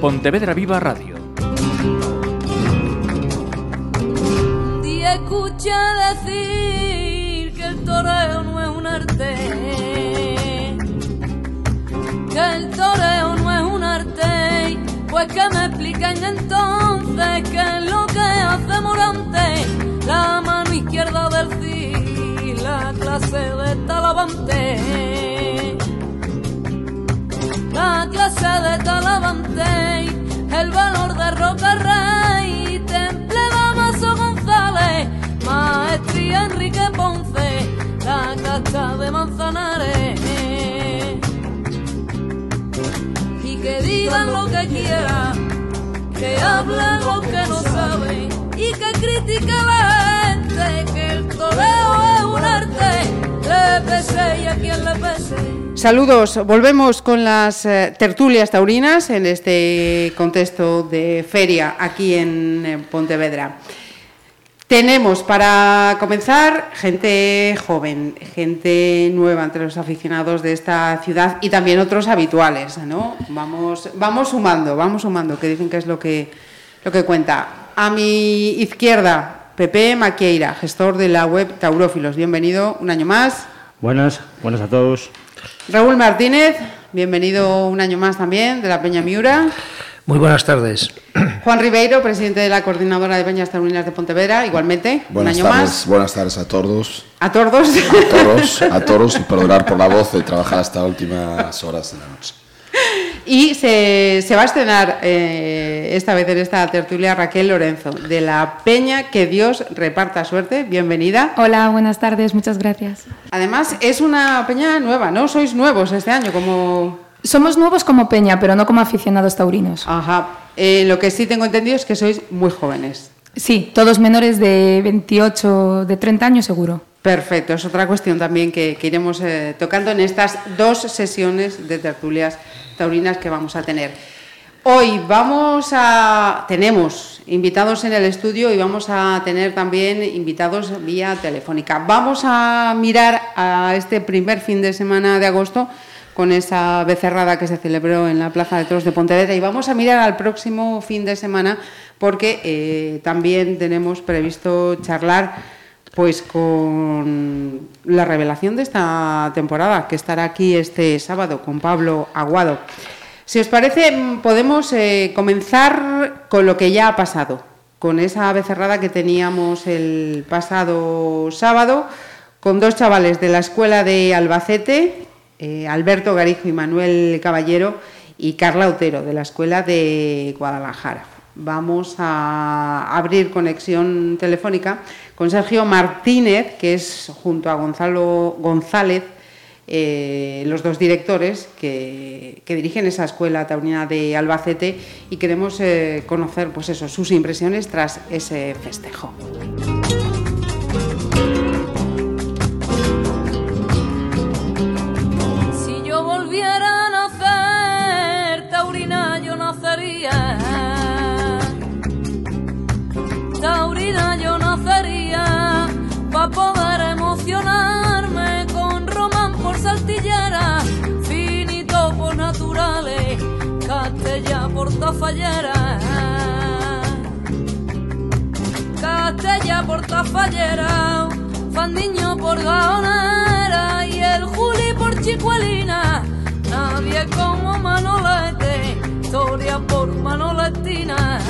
Pontevedra Viva Radio. Y escucha decir que el toreo no es un arte, que el toreo no es un arte, pues que me expliquen entonces qué es lo que hace Morante, la mano izquierda del CIS, la clase de Talavante, clase de Talavante, el valor de Roca Rey, Temple Damaso González, Maestría Enrique Ponce, la cacha de Manzanares. Y que digan lo que quieran, que hablen lo que no saben y que critiquen la gente, que el toreo es un arte, le pese y a quien le pese. Saludos, volvemos con las eh, tertulias taurinas en este contexto de feria aquí en, eh, Pontevedra. Tenemos para comenzar gente joven, gente nueva entre los aficionados de esta ciudad y también otros habituales, ¿no? Vamos, vamos sumando, vamos sumando, que dicen que es lo que, lo que cuenta. A mi izquierda, Pepe Maqueira, gestor de la web Taurófilos. Bienvenido un año más. Buenas, buenas a todos. Raúl Martínez, bienvenido un año más también de la Peña Miura. Muy buenas tardes. Juan Ribeiro, presidente de la Coordinadora de Peñas Taurinas de Pontevedra, igualmente, Buenas un año tardes, más. buenas tardes a todos, A todos. a todos, a todos y perdonar por la voz de trabajar hasta últimas horas de la noche. Y se, se va a estrenar eh, esta vez en esta tertulia Raquel Lorenzo, de la Peña Que Dios reparta suerte. Bienvenida. Hola, buenas tardes, muchas gracias. Además, es una peña nueva, ¿no? Sois nuevos este año, como... Somos nuevos como Peña, pero no como aficionados taurinos. Ajá. Eh, lo que sí tengo entendido es que sois muy jóvenes. Sí, todos menores de 28, de 30 años seguro. Perfecto, es otra cuestión también que, iremos eh, tocando en estas dos sesiones de tertulias taurinas que vamos a tener. Hoy vamos a tenemos invitados en el estudio y vamos a tener también invitados vía telefónica. Vamos a mirar a este primer fin de semana de agosto con esa becerrada que se celebró en la Plaza de Toros de Pontevedra y vamos a mirar al próximo fin de semana porque eh, también tenemos previsto charlar pues con la revelación de esta temporada, que estará aquí este sábado con Pablo Aguado. Si os parece, podemos eh, comenzar con lo que ya ha pasado, con esa becerrada que teníamos el pasado sábado, con dos chavales de la escuela de Albacete, eh, Alberto Garijo y Manuel Caballero, y Carla Otero, de la escuela de Guadalajara. Vamos a abrir conexión telefónica con Sergio Martínez, que es junto a Gonzalo González, eh, los dos directores que, dirigen esa escuela taurina de Albacete y queremos eh, conocer pues eso, sus impresiones tras ese festejo. Castella por tafallera. Castella por tafallera, Fandiño por gaonera y el Juli por chicuelina. Nadie como Manolete, historia por Manoletina.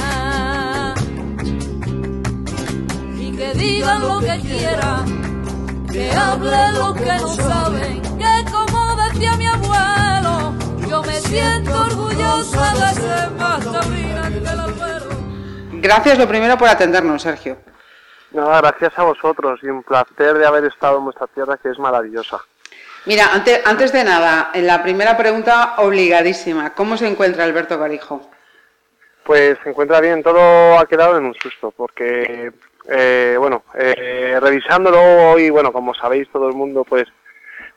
Y que digan lo que quieran, que hable lo que no saben, que como decía mi abuelo, yo me siento orgullosa de ser que. Gracias lo primero por atendernos, Sergio. Nada, gracias a vosotros y un placer de haber estado en vuestra tierra que es maravillosa. Mira, antes, antes de nada, en la primera pregunta obligadísima, ¿cómo se encuentra Alberto Garijo? Pues se encuentra bien, todo ha quedado en un susto, porque, eh, bueno, eh, revisándolo y, bueno, como sabéis todo el mundo, pues,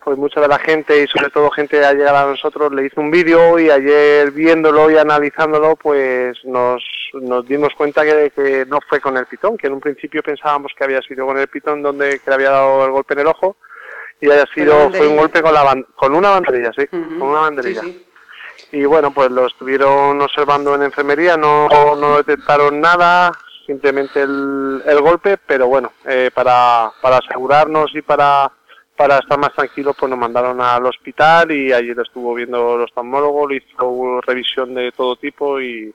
pues mucha de la gente y sobre todo gente de llegar a nosotros le hizo un vídeo y ayer viéndolo y analizándolo, pues nos, nos dimos cuenta que, que no fue con el pitón, que en un principio pensábamos que había sido con el pitón donde que le había dado el golpe en el ojo y haya sido, fue un golpe con la con una banderilla, sí, con una banderilla. sí, sí. y bueno, pues lo estuvieron observando en enfermería, no, no detectaron nada, simplemente el, el golpe, pero bueno, eh, para, para asegurarnos y para, para estar más tranquilos, pues nos mandaron al hospital y allí lo estuvo viendo el oftalmólogo, le hizo revisión de todo tipo y,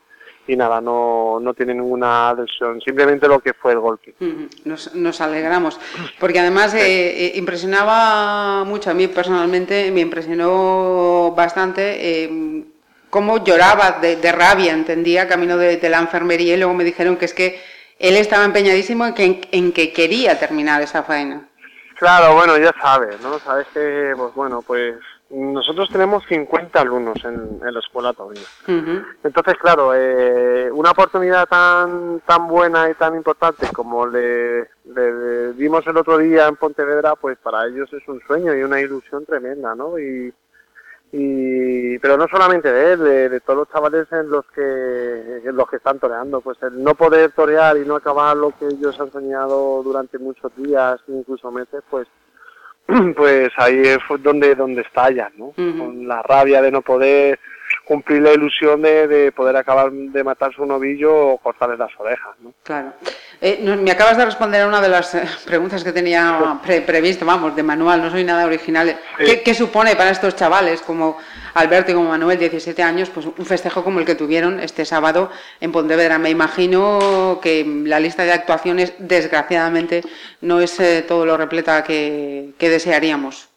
y nada, no, no tiene ninguna lesión, simplemente lo que fue el golpe. Ujú, Nos, nos alegramos, porque además eh, eh, impresionaba mucho, a mí personalmente me impresionó bastante eh, cómo lloraba de, de rabia, entendía, camino de, de la enfermería y luego me dijeron que es que él estaba empeñadísimo en que, en que quería terminar esa faena. Claro, bueno, ya sabes, ¿no? Sabes que, pues bueno, pues nosotros tenemos 50 alumnos en, en la escuela. Ujú, Entonces, claro, eh, una oportunidad tan tan buena y tan importante como le, le- le dimos el otro día en Pontevedra, pues para ellos es un sueño y una ilusión tremenda, ¿no? Y, y pero no solamente de él, de, de todos los chavales en los que en los que están toreando, pues el no poder torear y no acabar lo que ellos han soñado durante muchos días, incluso meses, pues pues ahí es donde donde estallan, ¿no? Con la rabia de no poder cumplir la ilusión de, de poder acabar de matar su novillo o cortarle las orejas, ¿no? Claro. Eh, no- me acabas de responder a una de las eh, preguntas que tenía pre- previsto, vamos, de manual, no soy nada original. ¿Qué, qué supone para estos chavales como Alberto y como Manuel, 17 años, pues un festejo como el que tuvieron este sábado en Pontevedra? Me imagino que la lista de actuaciones, desgraciadamente, no es eh, todo lo repleta que, que desearíamos.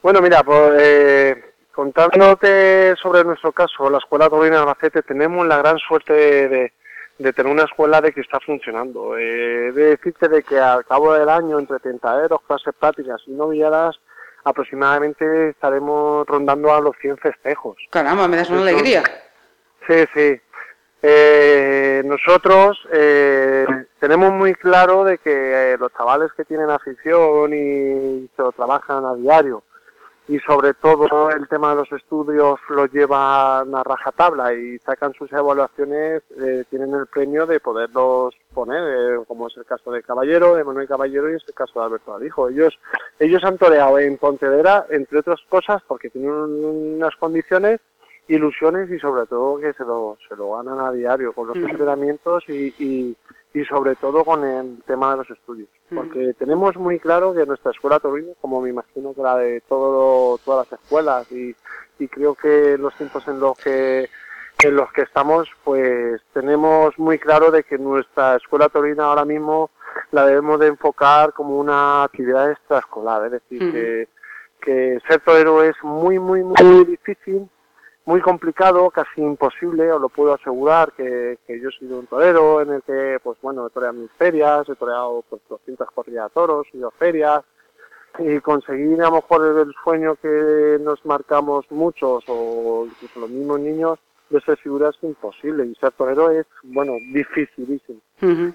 Bueno, mira, pues eh, contándote sobre nuestro caso, la Escuela Taurina de Albacete, tenemos la gran suerte de, de- de tener una escuela de que está funcionando. Eh, de decirte de que al cabo del año, entre tentaderos, clases prácticas y novilladas, aproximadamente estaremos rondando a los 100 festejos. Caramba, me das una alegría. Sí, sí. Eh, nosotros eh, tenemos muy claro de que eh, los chavales que tienen afición y se lo trabajan a diario y sobre todo el tema de los estudios los llevan a rajatabla y sacan sus evaluaciones, eh, tienen el premio de poderlos poner, eh, como es el caso de Caballero, de Manuel Caballero y es el caso de Alberto Alijo. Ellos, ellos han toreado en Pontevedra, entre otras cosas, porque tienen unas condiciones ilusiones y sobre todo que se lo, se lo ganan a diario con los Ujú. entrenamientos y, y, y sobre todo con el tema de los estudios. Ujú. Porque tenemos muy claro que nuestra escuela torina, como me imagino que la de todo, todas las escuelas y, y creo que los tiempos en los que en los que estamos, pues tenemos muy claro de que nuestra escuela torina ahora mismo la debemos de enfocar como una actividad extraescolar, es decir, Ujú. que, que ser torero es muy, muy, muy difícil, muy complicado, casi imposible, os lo puedo asegurar, que, que yo he sido un torero en el que, pues bueno, he toreado mis ferias, he toreado pues 200 corridas de toros, he ido a ferias, y conseguir a lo mejor el sueño que nos marcamos muchos o incluso los mismos niños de ser figuras es imposible y ser torero es, bueno, dificilísimo.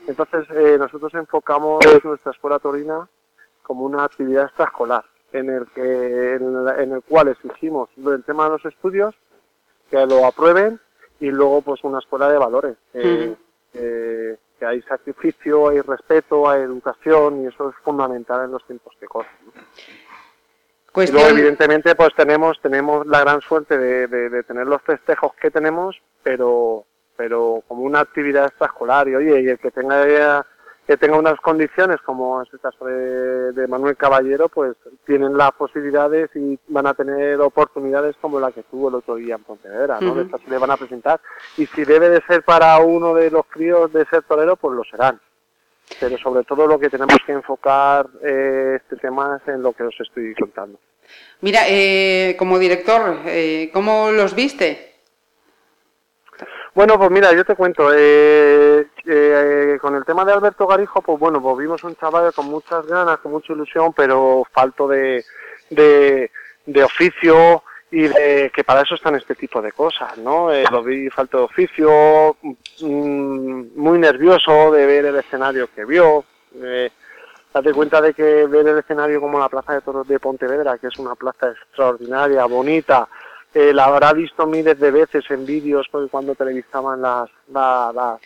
Entonces eh, nosotros enfocamos nuestra escuela torina como una actividad extraescolar en el que en, la- en el cual exigimos el tema de los estudios que lo aprueben y luego pues una escuela de valores eh, eh, que hay sacrificio, hay respeto, hay educación y eso es fundamental en los tiempos que corren. ¿no? Y luego, evidentemente, pues tenemos tenemos la gran suerte de, de- de tener los festejos que tenemos, pero pero como una actividad extraescolar y oye, y el que tenga que tenga unas condiciones, como es el caso de, de Manuel Caballero, pues tienen las posibilidades y van a tener oportunidades como la que tuvo el otro día en Pontevedra, ¿no? De estas se le van a presentar. Y si debe de ser para uno de los críos de ser torero, pues lo serán. Pero sobre todo lo que tenemos que enfocar eh, este tema es en lo que os estoy contando. Mira, eh, como director, eh, ¿cómo los viste? Bueno, pues mira, yo te cuento, eh, eh, con el tema de Alberto Garijo, pues bueno, pues vimos un chaval con muchas ganas, con mucha ilusión, pero falto de, de, de oficio y de que para eso están este tipo de cosas, ¿no? Eh, lo vi falto de oficio, mm, muy nervioso de ver el escenario que vio, eh, date cuenta de que ver el escenario como la Plaza de Toros de Pontevedra, que es una plaza extraordinaria, bonita, eh, la habrá visto miles de veces en vídeos cu- cuando televisaban las, la- la-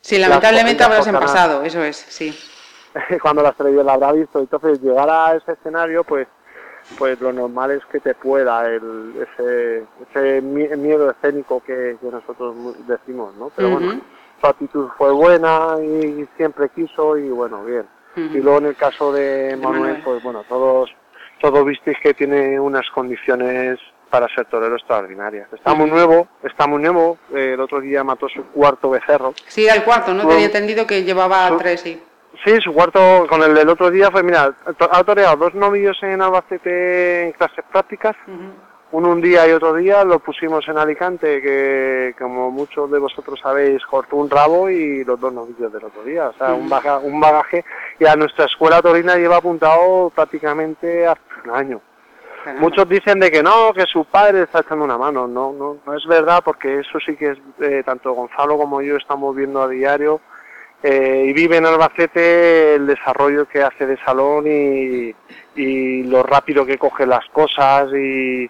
Sí, Las lamentablemente corridas habrás pasado, eso es, sí. cuando las televisiones la habrá visto. Entonces llegar a ese escenario, pues pues lo normal es que te pueda el, ese, ese miedo escénico que, nosotros decimos, ¿no? Pero bueno, su actitud fue buena y siempre quiso y bueno, bien. Y luego en el caso de Manuel, pues bueno, todos, todos visteis que tiene unas condiciones para ser torero extraordinarias. Está muy nuevo, está muy nuevo. Eh, el otro día mató su cuarto becerro. Sí, el cuarto, ¿no? Tenía entendido que llevaba tres, sí. Sí, su cuarto con el del otro día fue, mira, ha toreado dos novillos en Albacete en clases prácticas, uno un día y otro día, lo pusimos en Alicante, que como muchos de vosotros sabéis, cortó un rabo y los dos novillos del otro día, o sea, un, un bagaje, y a nuestra escuela torina lleva apuntado prácticamente hace un año. Muchos dicen de que no, que su padre está echando una mano, no, no, no es verdad, porque eso sí que es, eh, tanto Gonzalo como yo estamos viendo a diario, eh, y vive en Albacete el desarrollo que hace de salón y, lo rápido que coge las cosas y,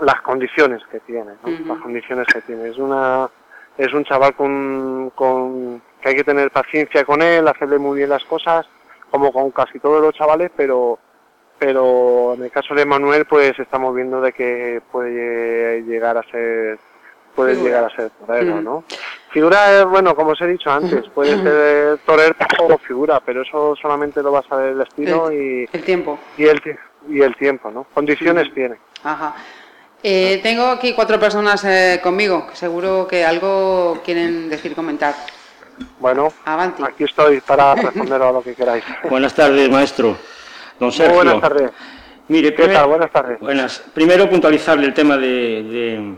las condiciones que tiene, las condiciones que tiene. Es una es un chaval con, con que hay que tener paciencia con él, hacerle muy bien las cosas, como con casi todos los chavales, pero pero en el caso de Manuel pues estamos viendo de que puede llegar a ser puede llegar a ser torero, ¿no? Figura es, bueno, como os he dicho antes, puede ser torero o figura, pero eso solamente lo va a saber el destino y... El tiempo. Y el, y el tiempo, ¿no? Condiciones tiene. Ajá. Eh, tengo aquí cuatro personas eh, conmigo, que seguro que algo quieren decir, comentar. Bueno, aquí estoy para responder a lo que queráis. Buenas tardes, maestro. Don Sergio. buenas tardes. Mire, ¿qué tal? Buenas tardes. Buenas. Primero puntualizarle el tema de,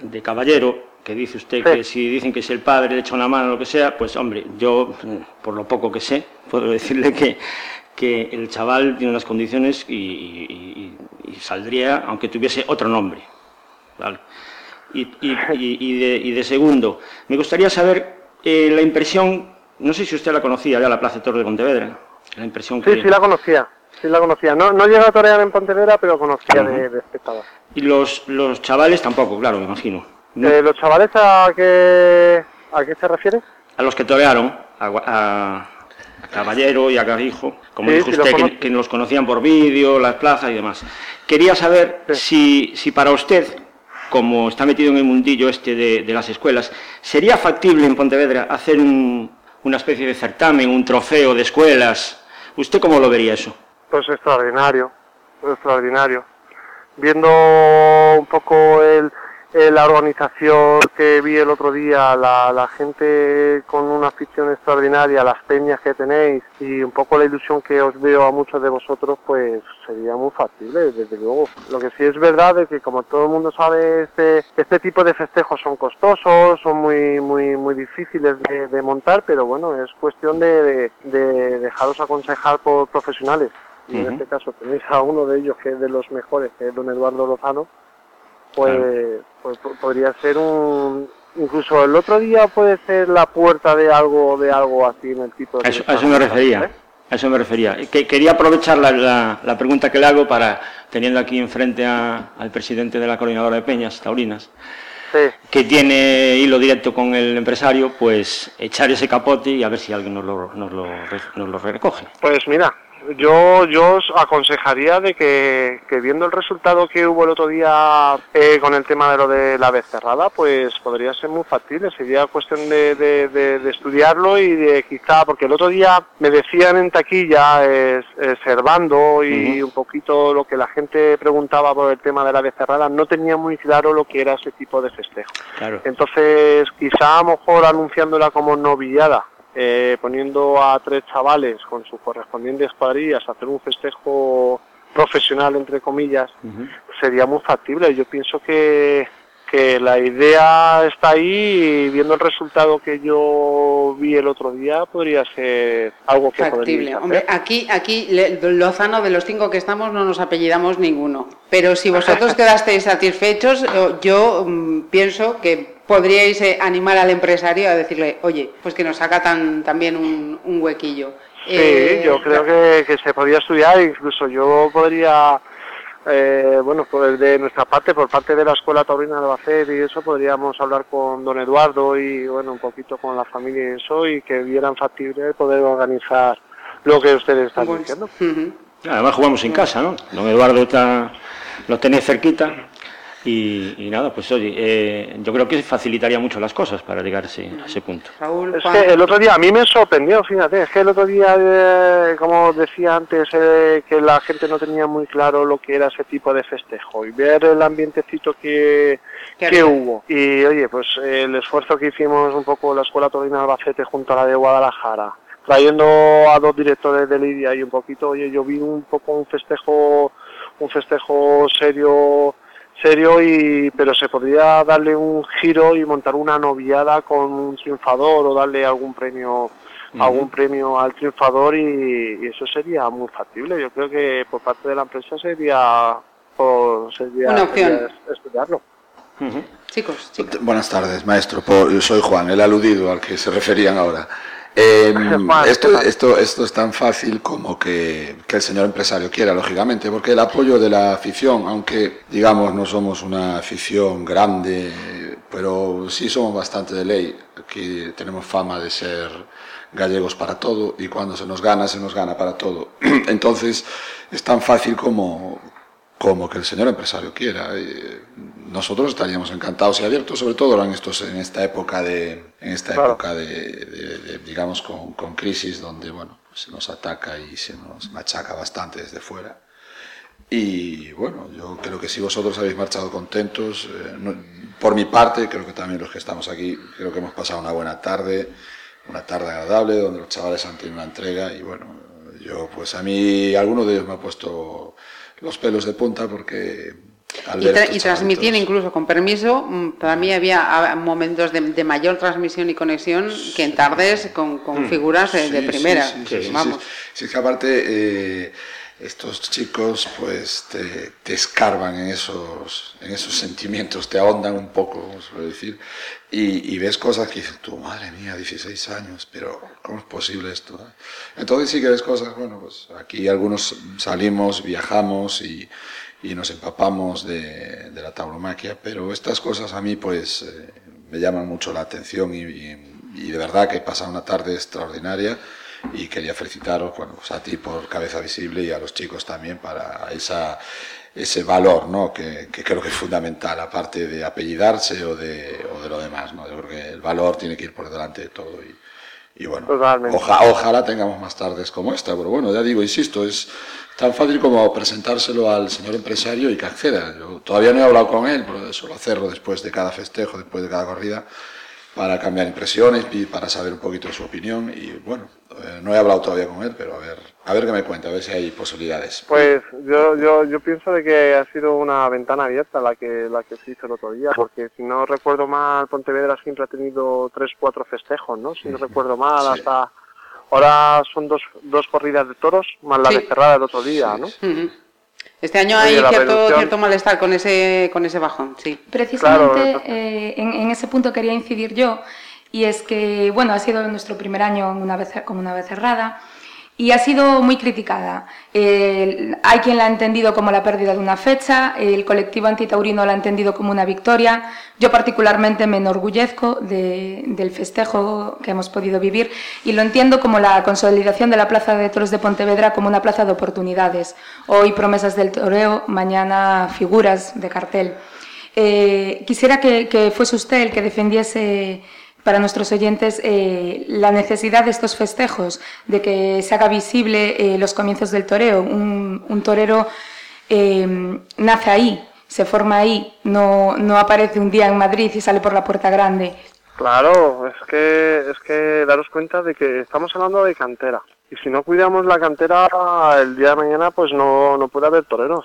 de Caballero, que dice usted que si dicen que es el padre le echa una mano o lo que sea, pues hombre, yo, por lo poco que sé, puedo decirle que, que el chaval tiene unas condiciones y, saldría aunque tuviese otro nombre. Y, de, segundo, me gustaría saber eh, la impresión, no sé si usted la conocía ya, la Plaza de Torre de Pontevedra, la impresión Sí, sí la conocía. Sí, la conocía. No, no llega a torear en Pontevedra, pero conocía de, de Y los, los chavales tampoco, claro, me imagino. Eh, ¿Los chavales a qué, a qué se refiere? A los que torearon, a, Caballero y a Carijo, como dijo usted, que, los conocían por vídeo, las plazas y demás. Quería saber si, si para usted, como está metido en el mundillo este de, de las escuelas, ¿sería factible en Pontevedra hacer un, una especie de certamen, un trofeo de escuelas? ¿Usted cómo lo vería eso? Pues extraordinario, extraordinario. Viendo un poco el, la organización que vi el otro día, la, la, gente con una afición extraordinaria, las peñas que tenéis y un poco la ilusión que os veo a muchos de vosotros, pues sería muy factible, desde luego. Lo que sí es verdad es que como todo el mundo sabe, este, este tipo de festejos son costosos, son muy, muy, muy difíciles de, montar, pero bueno, es cuestión de, de dejaros aconsejar por profesionales. Y en este caso tenéis a uno de ellos que es de los mejores, que es don Eduardo Lozano, pues, pues podría ser un, incluso el otro día puede ser la puerta de algo de algo así en el tipo de... A eso, me refería. ¿eh? A eso me refería. Que, quería aprovechar la, la, pregunta que le hago para, teniendo aquí enfrente al presidente de la coordinadora de Peñas, Taurinas, que tiene hilo directo con el empresario, pues echar ese capote y a ver si alguien nos lo, nos lo, nos lo recoge. Pues mira, yo, yo os aconsejaría de que, viendo el resultado que hubo el otro día eh, con el tema de lo de la vez cerrada, pues podría ser muy factible. Sería cuestión de, de, estudiarlo y de quizá, porque el otro día me decían en taquilla, eh, Servando y un poquito lo que la gente preguntaba por el tema de la vez cerrada, no tenía muy claro lo que era ese tipo de festejo. Entonces, quizá a lo mejor anunciándola como novillada eh, poniendo a tres chavales con sus correspondientes cuadrillas a hacer un festejo profesional, entre comillas, sería muy factible. Yo pienso que, que la idea está ahí y viendo el resultado que yo vi el otro día podría ser algo que factible. Hombre, aquí, aquí Lozano de los cinco que estamos no nos apellidamos ninguno, pero si vosotros quedasteis satisfechos, yo mm, pienso que podríais eh, animar al empresario a decirle, oye, pues que nos saca tan, también un, un huequillo. Sí, eh, yo creo que, que, se podría estudiar, incluso yo podría, eh, bueno, pues de nuestra parte, por parte de la Escuela Taurina de Albacete y eso, podríamos hablar con don Eduardo y, bueno, un poquito con la familia y eso, y que vieran factible poder organizar lo que ustedes están diciendo. Además jugamos en casa, ¿no? Don Eduardo está, lo tenía cerquita y, nada, pues oye, eh, yo creo que facilitaría mucho las cosas para llegar a ese, punto. es que el otro día a mí me sorprendió, fíjate, es que el otro día, eh, como decía antes, eh, que la gente no tenía muy claro lo que era ese tipo de festejo y ver el ambientecito que, que hubo. Y oye, pues el esfuerzo que hicimos un poco la Escuela Torina Albacete junto a la de Guadalajara, trayendo a dos directores de Lidia y un poquito, oye, yo vi un poco un festejo, un festejo serio serio y pero se podría darle un giro y montar una noviada con un triunfador o darle algún premio algún premio al triunfador y, eso sería muy factible. Yo creo que por parte de la empresa sería, sería una opción. estudiarlo. Chicos, buenas tardes maestro. Soy Juan el aludido al que se referían ahora Em, esto, esto, esto es tan fácil como que, el señor empresario quiera, lógicamente, porque el apoyo de la afición, aunque digamos no somos una afición grande, pero sí somos bastante de ley, aquí tenemos fama de ser gallegos para todo y cuando se nos gana, se nos gana para todo. Entonces es tan fácil como, como que el señor empresario quiera. nosotros estaríamos encantados y abiertos, sobre todo en, estos, en esta época de, en esta época de, digamos, con, con, crisis donde, bueno, pues se nos ataca y se nos machaca bastante desde fuera. Y bueno, yo creo que si vosotros habéis marchado contentos, eh, por mi parte, creo que también los que estamos aquí, creo que hemos pasado una buena tarde, una tarde agradable, donde los chavales han tenido una entrega y bueno, yo pues a mí alguno de ellos me ha puesto los pelos de punta porque... y, transmitir incluso con permiso, mm, para mí había momentos de, mayor transmisión y conexión que en tardes con, con mm. figuras de, primera. Sí, Vamos. Sí, es que aparte eh, estos chicos pues te, te, escarban en esos, en esos sentimientos, te ahondan un poco, vamos a decir, y, y, ves cosas que dices, tu madre mía, 16 años, pero ¿cómo es posible esto? Entonces sí que ves cosas, bueno, pues aquí algunos salimos, viajamos y, y nos empapamos de, de, la tauromaquia, pero estas cosas a mí pues eh, me llaman mucho la atención y, y, de verdad que pasa una tarde extraordinaria y quería felicitaros bueno, pues a ti por Cabeza Visible y a los chicos también para esa, ese valor ¿no? que, que, creo que es fundamental, aparte de apellidarse o de, o de lo demás. ¿no? Yo creo que el valor tiene que ir por delante de todo. Y, y bueno, ojalá tengamos más tardes como esta, pero bueno, ya digo, insisto, es tan fácil como presentárselo al señor empresario y que acceda. Yo todavía no he hablado con él, pero suelo hacerlo después de cada festejo, después de cada corrida para cambiar impresiones y para saber un poquito su opinión y bueno, eh, no he hablado todavía con él, pero a ver, a ver qué me cuenta, a ver si hay posibilidades. Pues yo, yo, yo pienso de que ha sido una ventana abierta la que, la que se hizo el otro día, porque si no recuerdo mal, Pontevedra siempre ha tenido tres, cuatro festejos, ¿no? Si no recuerdo mal, hasta ahora son dos, dos corridas de toros, más la de cerrada el otro día, ¿no? Este año hay cierto, cierto, malestar con ese, con ese bajón, sí. Precisamente eh, en, ese punto quería incidir yo, y es que, bueno, ha sido nuestro primer año una vez, con una vez cerrada, y ha sido muy criticada. hay quien la ha entendido como la pérdida de una fecha, el colectivo antitaurino la ha entendido como una victoria. Yo particularmente me enorgullezco del festejo que hemos podido vivir y lo entiendo como la consolidación de la Plaza de Toros de Pontevedra como una plaza de oportunidades. Hoy promesas del toreo, mañana figuras de cartel. Eh, quisiera que fuese usted el que defendiese para nuestros oyentes eh, la necesidad de estos festejos, de que se haga visible eh, los comienzos del toreo. Un, torero eh, nace ahí, se forma ahí, no, no aparece un día en Madrid y sale por la puerta grande. Claro, es que, es que daros cuenta de que estamos hablando de cantera. Y si no cuidamos la cantera, el día de mañana pues no, no puede haber toreros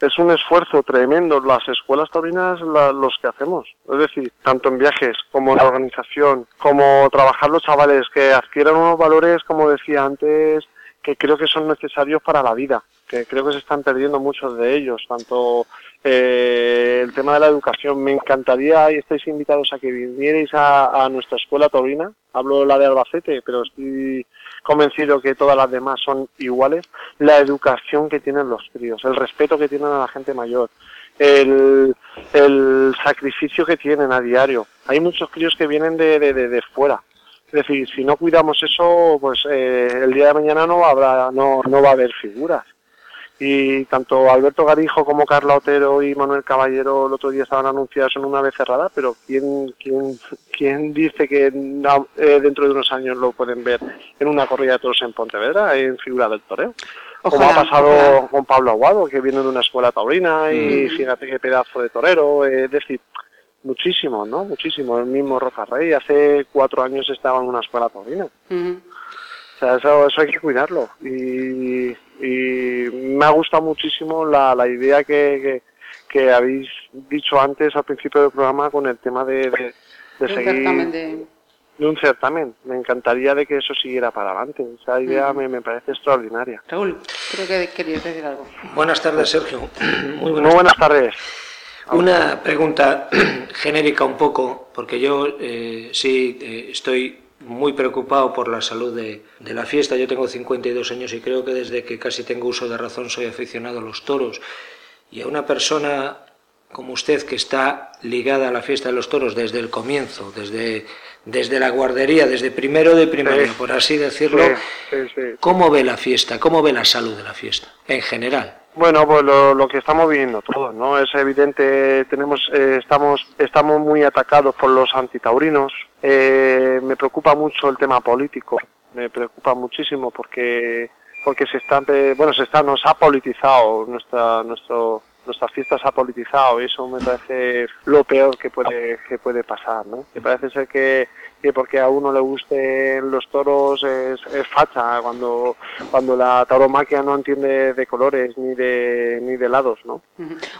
es un esfuerzo tremendo las escuelas taurinas los que hacemos. Es decir, tanto en viajes como en la organización, como trabajar los chavales que adquieran unos valores, como decía antes, que creo que son necesarios para la vida, que creo que se están perdiendo muchos de ellos, tanto eh, el tema de la educación. Me encantaría, y estáis invitados a que vinierais a, nuestra escuela taurina, hablo la de Albacete, pero estoy convencido que todas las demás son iguales, la educación que tienen los críos, el respeto que tienen a la gente mayor, el, el sacrificio que tienen a diario. Hay muchos críos que vienen de, de, de, fuera. Es decir, si no cuidamos eso, pues eh, el día de mañana no habrá, no, no va a haber figuras. Y tanto Alberto Garijo como Carla Otero y Manuel Caballero el otro día estaban anunciados en una vez cerrada, pero ¿quién, quién, quién dice que eh, dentro de unos años lo pueden ver en una corrida de toros en Pontevedra, en figura del toreo? como ha pasado con Pablo Aguado, que viene de una escuela taurina y mm. fíjate qué pedazo de torero, es decir, muchísimo, ¿no? Muchísimo. El mismo Roca Rey hace cuatro años estaba en una escuela taurina. O sea, eso, eso hay que cuidarlo. Y, y me ha gustado muchísimo la, la idea que, que, habéis dicho antes al principio del programa con el tema de, de, seguir de... un certamen. Me encantaría de que eso siguiera para adelante. Esa idea me, me, parece extraordinaria. Raúl, creo que querías decir algo. Buenas tardes, Sergio. Muy buenas, tardes. Una pregunta genérica un poco, porque yo eh, sí eh, estoy muy preocupado por la salud de, la fiesta. Yo tengo 52 años y creo que desde que casi tengo uso de razón soy aficionado a los toros. Y a una persona como usted que está ligada a la fiesta de los toros desde el comienzo, desde, desde la guardería, desde primero de primaria, por así decirlo, ¿cómo ve la fiesta? ¿Cómo ve la salud de la fiesta en general? Bueno, pues lo, que estamos viviendo todos, ¿no? Es evidente, tenemos, eh, estamos, estamos muy atacados por los antitaurinos. Eh, me preocupa mucho el tema político, me preocupa muchísimo porque, porque se está, bueno, se está, nos ha politizado nuestra, nuestro, nuestras fiestas ha politizado y eso me parece lo peor que puede, que puede pasar, ¿no? Me parece ser que que porque a uno le gusten los toros es, facha cuando cuando la tauromaquia no entiende de colores ni de ni de lados no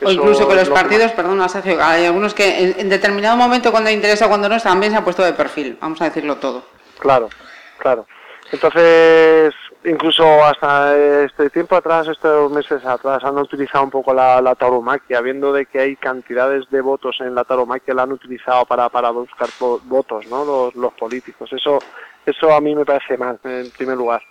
o incluso con los partidos perdona Sergio hay algunos que en, determinado momento cuando interesa cuando no también se han puesto de perfil vamos a decirlo todo. Claro claro. Entonces incluso hasta este tiempo atrás, estos meses atrás, han utilizado un poco la, la tauromaquia, viendo de que hay cantidades de votos en la tauromaquia, la han utilizado para, para buscar votos, ¿no? Los, políticos. Eso, eso a mí me parece mal, en primer lugar.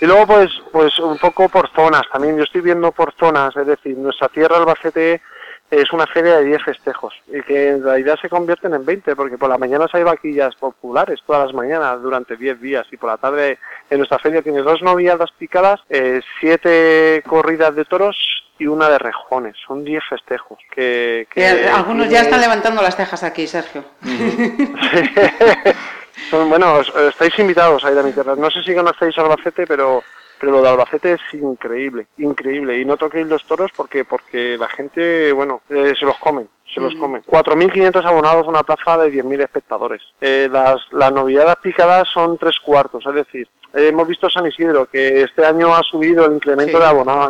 Y luego, pues, pues un poco por zonas también. Yo estoy viendo por zonas, es decir, nuestra tierra Albacete es una feria de 10 festejos y que en realidad se convierten en 20 porque por las mañanas hay vaquillas populares todas las mañanas durante 10 días y por la tarde en nuestra feria tiene dos noviadas picadas, eh, siete corridas de toros y una de rejones. Son 10 festejos. Que, algunos ya están levantando las cejas aquí, Sergio. Son, bueno, estáis invitados a ir a mi tierra. No sé si conocéis Albacete, pero pero lo de Albacete es increíble, increíble. Y no toquéis los toros porque porque la gente, bueno, eh, se los comen, se los comen. 4.500 abonados a una plaza de 10.000 espectadores. Eh, las, las novedades picadas son tres cuartos, es decir, hemos visto San Isidro, que este año ha subido el incremento de,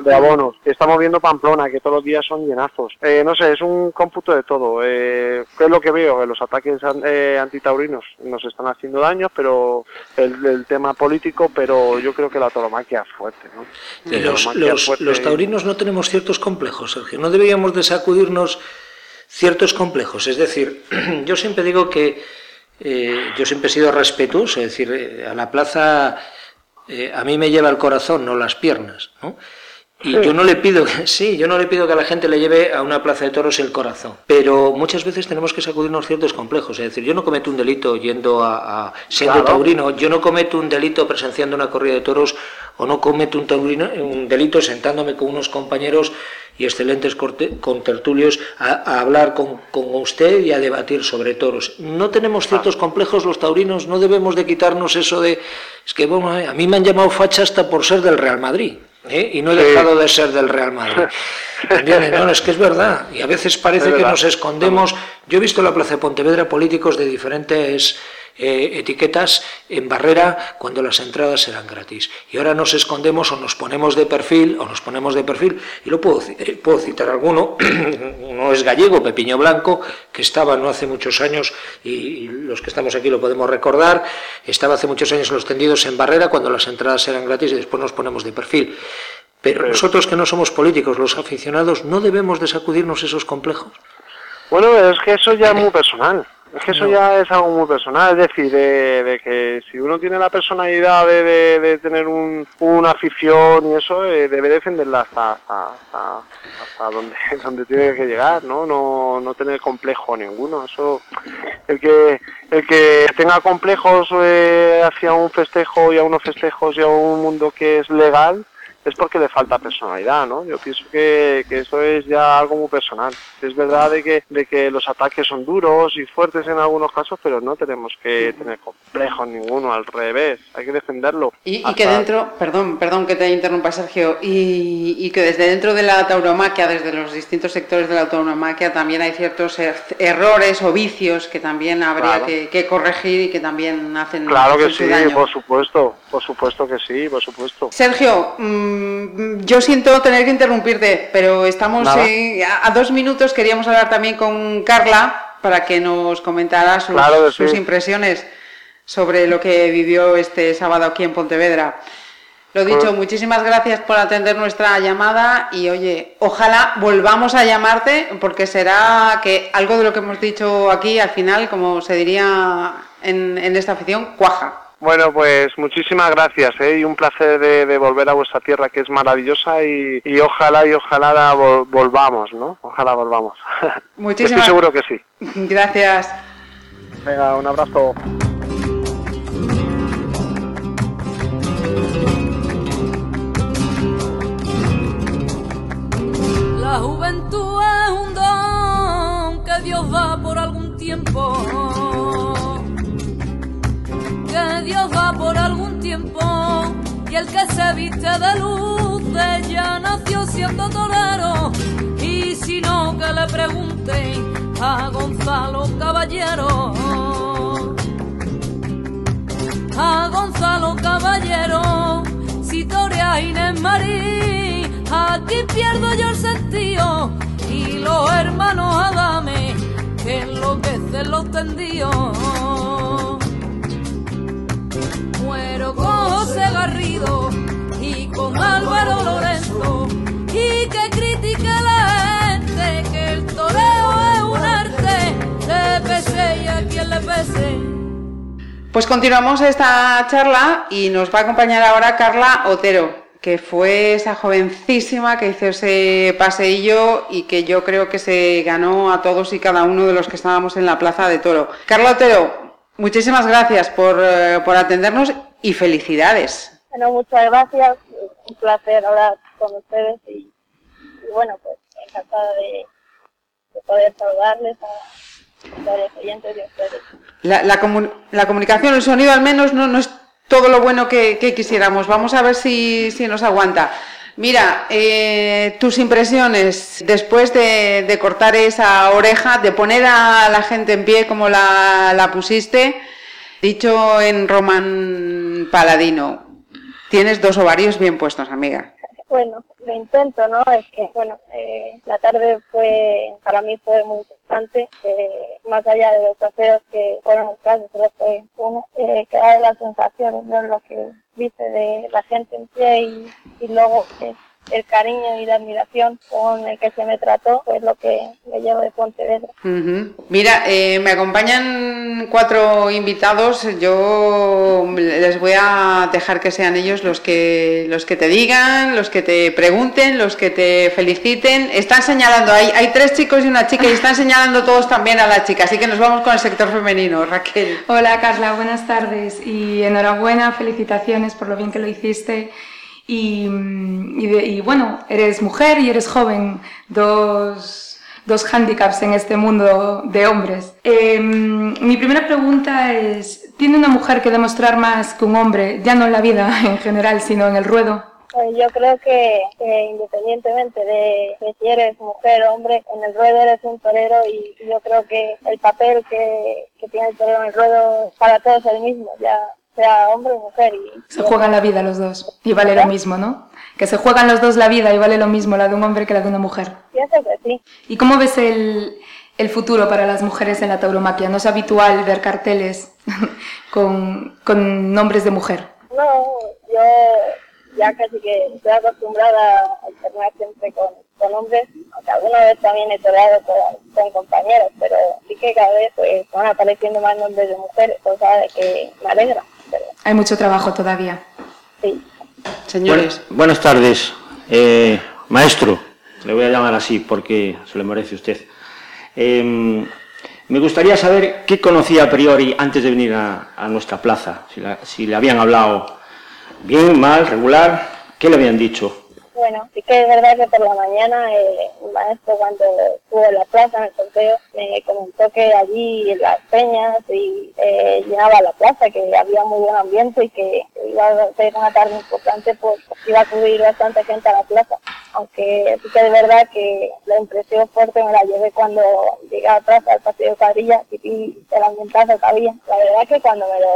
de abonos. Estamos viendo Pamplona, que todos los días son llenazos. Eh, no sé, es un cómputo de todo. Eh, ¿Qué es lo que veo? Los ataques eh, antitaurinos nos están haciendo daño, pero el, tema político, pero yo creo que la tauromaquia es fuerte. Los, taurinos no tenemos ciertos complejos, Sergio. No deberíamos de sacudirnos ciertos complejos. Es decir, yo siempre digo que eh, yo siempre he sido respetuoso, es decir, eh, a la plaza eh, a mí me lleva el corazón, no las piernas, ¿no? Y yo no le pido, sí, yo no le pido que a la gente le lleve a una plaza de toros el corazón, pero muchas veces tenemos que sacudirnos ciertos complejos. Es decir, yo no cometo un delito yendo a, siendo taurino, yo no cometo un delito presenciando una corrida de toros o no cometo un, taurino, un delito sentándome con unos compañeros y excelentes contertulios a, a hablar con, con, usted y a debatir sobre toros. No tenemos ciertos complejos los taurinos, no debemos de quitarnos eso de... Es que, bueno, a mí me han llamado facha hasta por ser del Real Madrid. ¿Eh? y no he dejado de ser del Real Madrid. No, es que es verdad. Y a veces parece que nos escondemos. Yo he visto en la Plaza de Pontevedra políticos de diferentes eh, etiquetas en barrera cuando las entradas eran gratis. Y ahora nos escondemos o nos ponemos de perfil, o nos ponemos de perfil, y lo puedo, eh, puedo citar alguno, uno es gallego, Pepiño Blanco, que estaba no hace muchos años, y, los que estamos aquí lo podemos recordar, estaba hace muchos años en los tendidos en barrera cuando las entradas eran gratis y después nos ponemos de perfil. Pero nosotros que no somos políticos, los aficionados, no debemos de sacudirnos esos complejos. Bueno, es que eso ya es muy personal. Es que eso ya es algo muy personal, es decir, de, que si uno tiene la personalidad de, tener un, una afición y eso, eh, debe defenderla hasta, hasta, donde, donde tiene que llegar, ¿no? ¿no? No tener complejo ninguno. Eso, el que, el que tenga complejos eh, hacia un festejo y a unos festejos y a un mundo que es legal, es porque le falta personalidad, ¿no? Yo pienso que, que eso es ya algo muy personal. Es verdad de que, de que los ataques son duros y fuertes en algunos casos, pero no tenemos que tener complejos ninguno, al revés, hay que defenderlo. Y, que dentro, perdón, perdón que te interrumpa Sergio, y, y, que desde dentro de la tauromaquia, desde los distintos sectores de la tauromaquia, también hay ciertos er, errores o vicios que también habría que, corregir y que también hacen Claro que sí, por supuesto, por supuesto que sí, por supuesto. Sergio, mm, yo siento tener que interrumpirte, pero estamos a dos minutos, queríamos hablar también con Carla para que nos comentara sus, impresiones sobre lo que vivió este sábado aquí en Pontevedra. Lo dicho, pues- muchísimas gracias por atender nuestra llamada y oye, ojalá volvamos a llamarte porque será que algo de lo que hemos dicho aquí al final, como se diría en, esta afición, cuaja. Bueno, pues muchísimas gracias ¿eh? y un placer de, volver a vuestra tierra que es maravillosa y, ojalá y ojalá volvamos, ¿no? Ojalá volvamos. Muchísimas Estoy seguro que sí. Gracias. Venga, un abrazo. La juventud es un don que Dios da por algún tiempo. Que Dios da por algún tiempo. Y el que se viste de luz ya nació siendo torero. Y si no, que le pregunten a Gonzalo Caballero. A Gonzalo Caballero, si torea Inés Marí, aquí pierdo yo el sentido. Y los hermanos Adame, que enloquecen los tendidos. Pues continuamos esta charla y nos va a acompañar ahora Carla Otero, que fue esa jovencísima que hizo ese paseillo y que yo creo que se ganó a todos y cada uno de los que estábamos en la Plaza de Toro. Carla Otero, muchísimas gracias por, eh, por atendernos y felicidades. Bueno, muchas gracias, un placer hablar con ustedes y, bueno, pues encantada de, poder saludarles a, los oyentes de ustedes. La, la, comunicación, el sonido al menos no, no es todo lo bueno que, quisiéramos. Vamos a ver si, si nos aguanta. Mira, eh, tus impresiones después de, cortar esa oreja, de poner a la gente en pie como la, la pusiste, dicho en román paladino, tienes dos ovarios bien puestos, amiga. Bueno, lo intento, ¿no? Es que, bueno, eh, la tarde fue, para mí fue muy importante, eh, más allá de los trofeos que fueron los casos, solo fue uno, eh, que da la sensación, ¿no? Lo que viste de la gente en pie y, y luego eh, el cariño y la admiración con el que se me trató es lo que me llevo de Pontevedra. Mira, eh, me acompañan cuatro invitados. Yo les voy a dejar que sean ellos los que los que te digan, los que te pregunten, los que te feliciten. Están señalando, hay, hay tres chicos y una chica y están señalando todos también a la chica. Así que nos vamos con el sector femenino. Raquel. Hola Carla, buenas tardes y enhorabuena, felicitaciones por lo bien que lo hiciste y, y, bueno, eres mujer y eres joven, dos, dos handicaps en este mundo de hombres. Em, mi primera pregunta es, ¿tiene una mujer que demostrar más que un hombre, ya no en la vida en general, sino en el ruedo? Pues yo creo que, independientemente de, si eres mujer o hombre, en el ruedo eres un torero y, yo creo que el papel que, que tiene el torero en el ruedo para todos es el mismo. Ya sea hombre o mujer. Y, se juegan la vida los dos y vale lo mismo, ¿no? Que se juegan los dos la vida y vale lo mismo la de un hombre que la de una mujer. Pienso que sí. ¿Y cómo ves el, el futuro para las mujeres en la tauromaquia? ¿No es habitual ver carteles con, con nombres de mujer? No, yo ya casi que estoy acostumbrada a alternar siempre con, con hombres, aunque alguna vez también he toreado con, con, compañeros, pero sí que cada vez pues, van apareciendo más nombres de mujeres, cosa de que me alegra. Hay mucho trabajo todavía. Sí. Señores. buenas tardes. Eh, maestro, le voy a llamar así porque se le merece usted. Em, me gustaría saber qué conocía a priori antes de venir a, nuestra plaza, si, si, le habían hablado bien, mal, regular, ¿Qué le habían dicho? Bueno, sí que es verdad que por la mañana eh, el maestro cuando estuvo en la plaza, en el sorteo, me comentó que allí en las peñas y eh, llenaba la plaza, que había muy buen ambiente y que iba a ser una tarde importante, pues iba a acudir bastante gente a la plaza. Aunque sí que es verdad que la impresión fuerte me la llevé cuando llegué a la plaza del partido de cuadrilla y el ambientazo que había. La verdad que cuando me lo,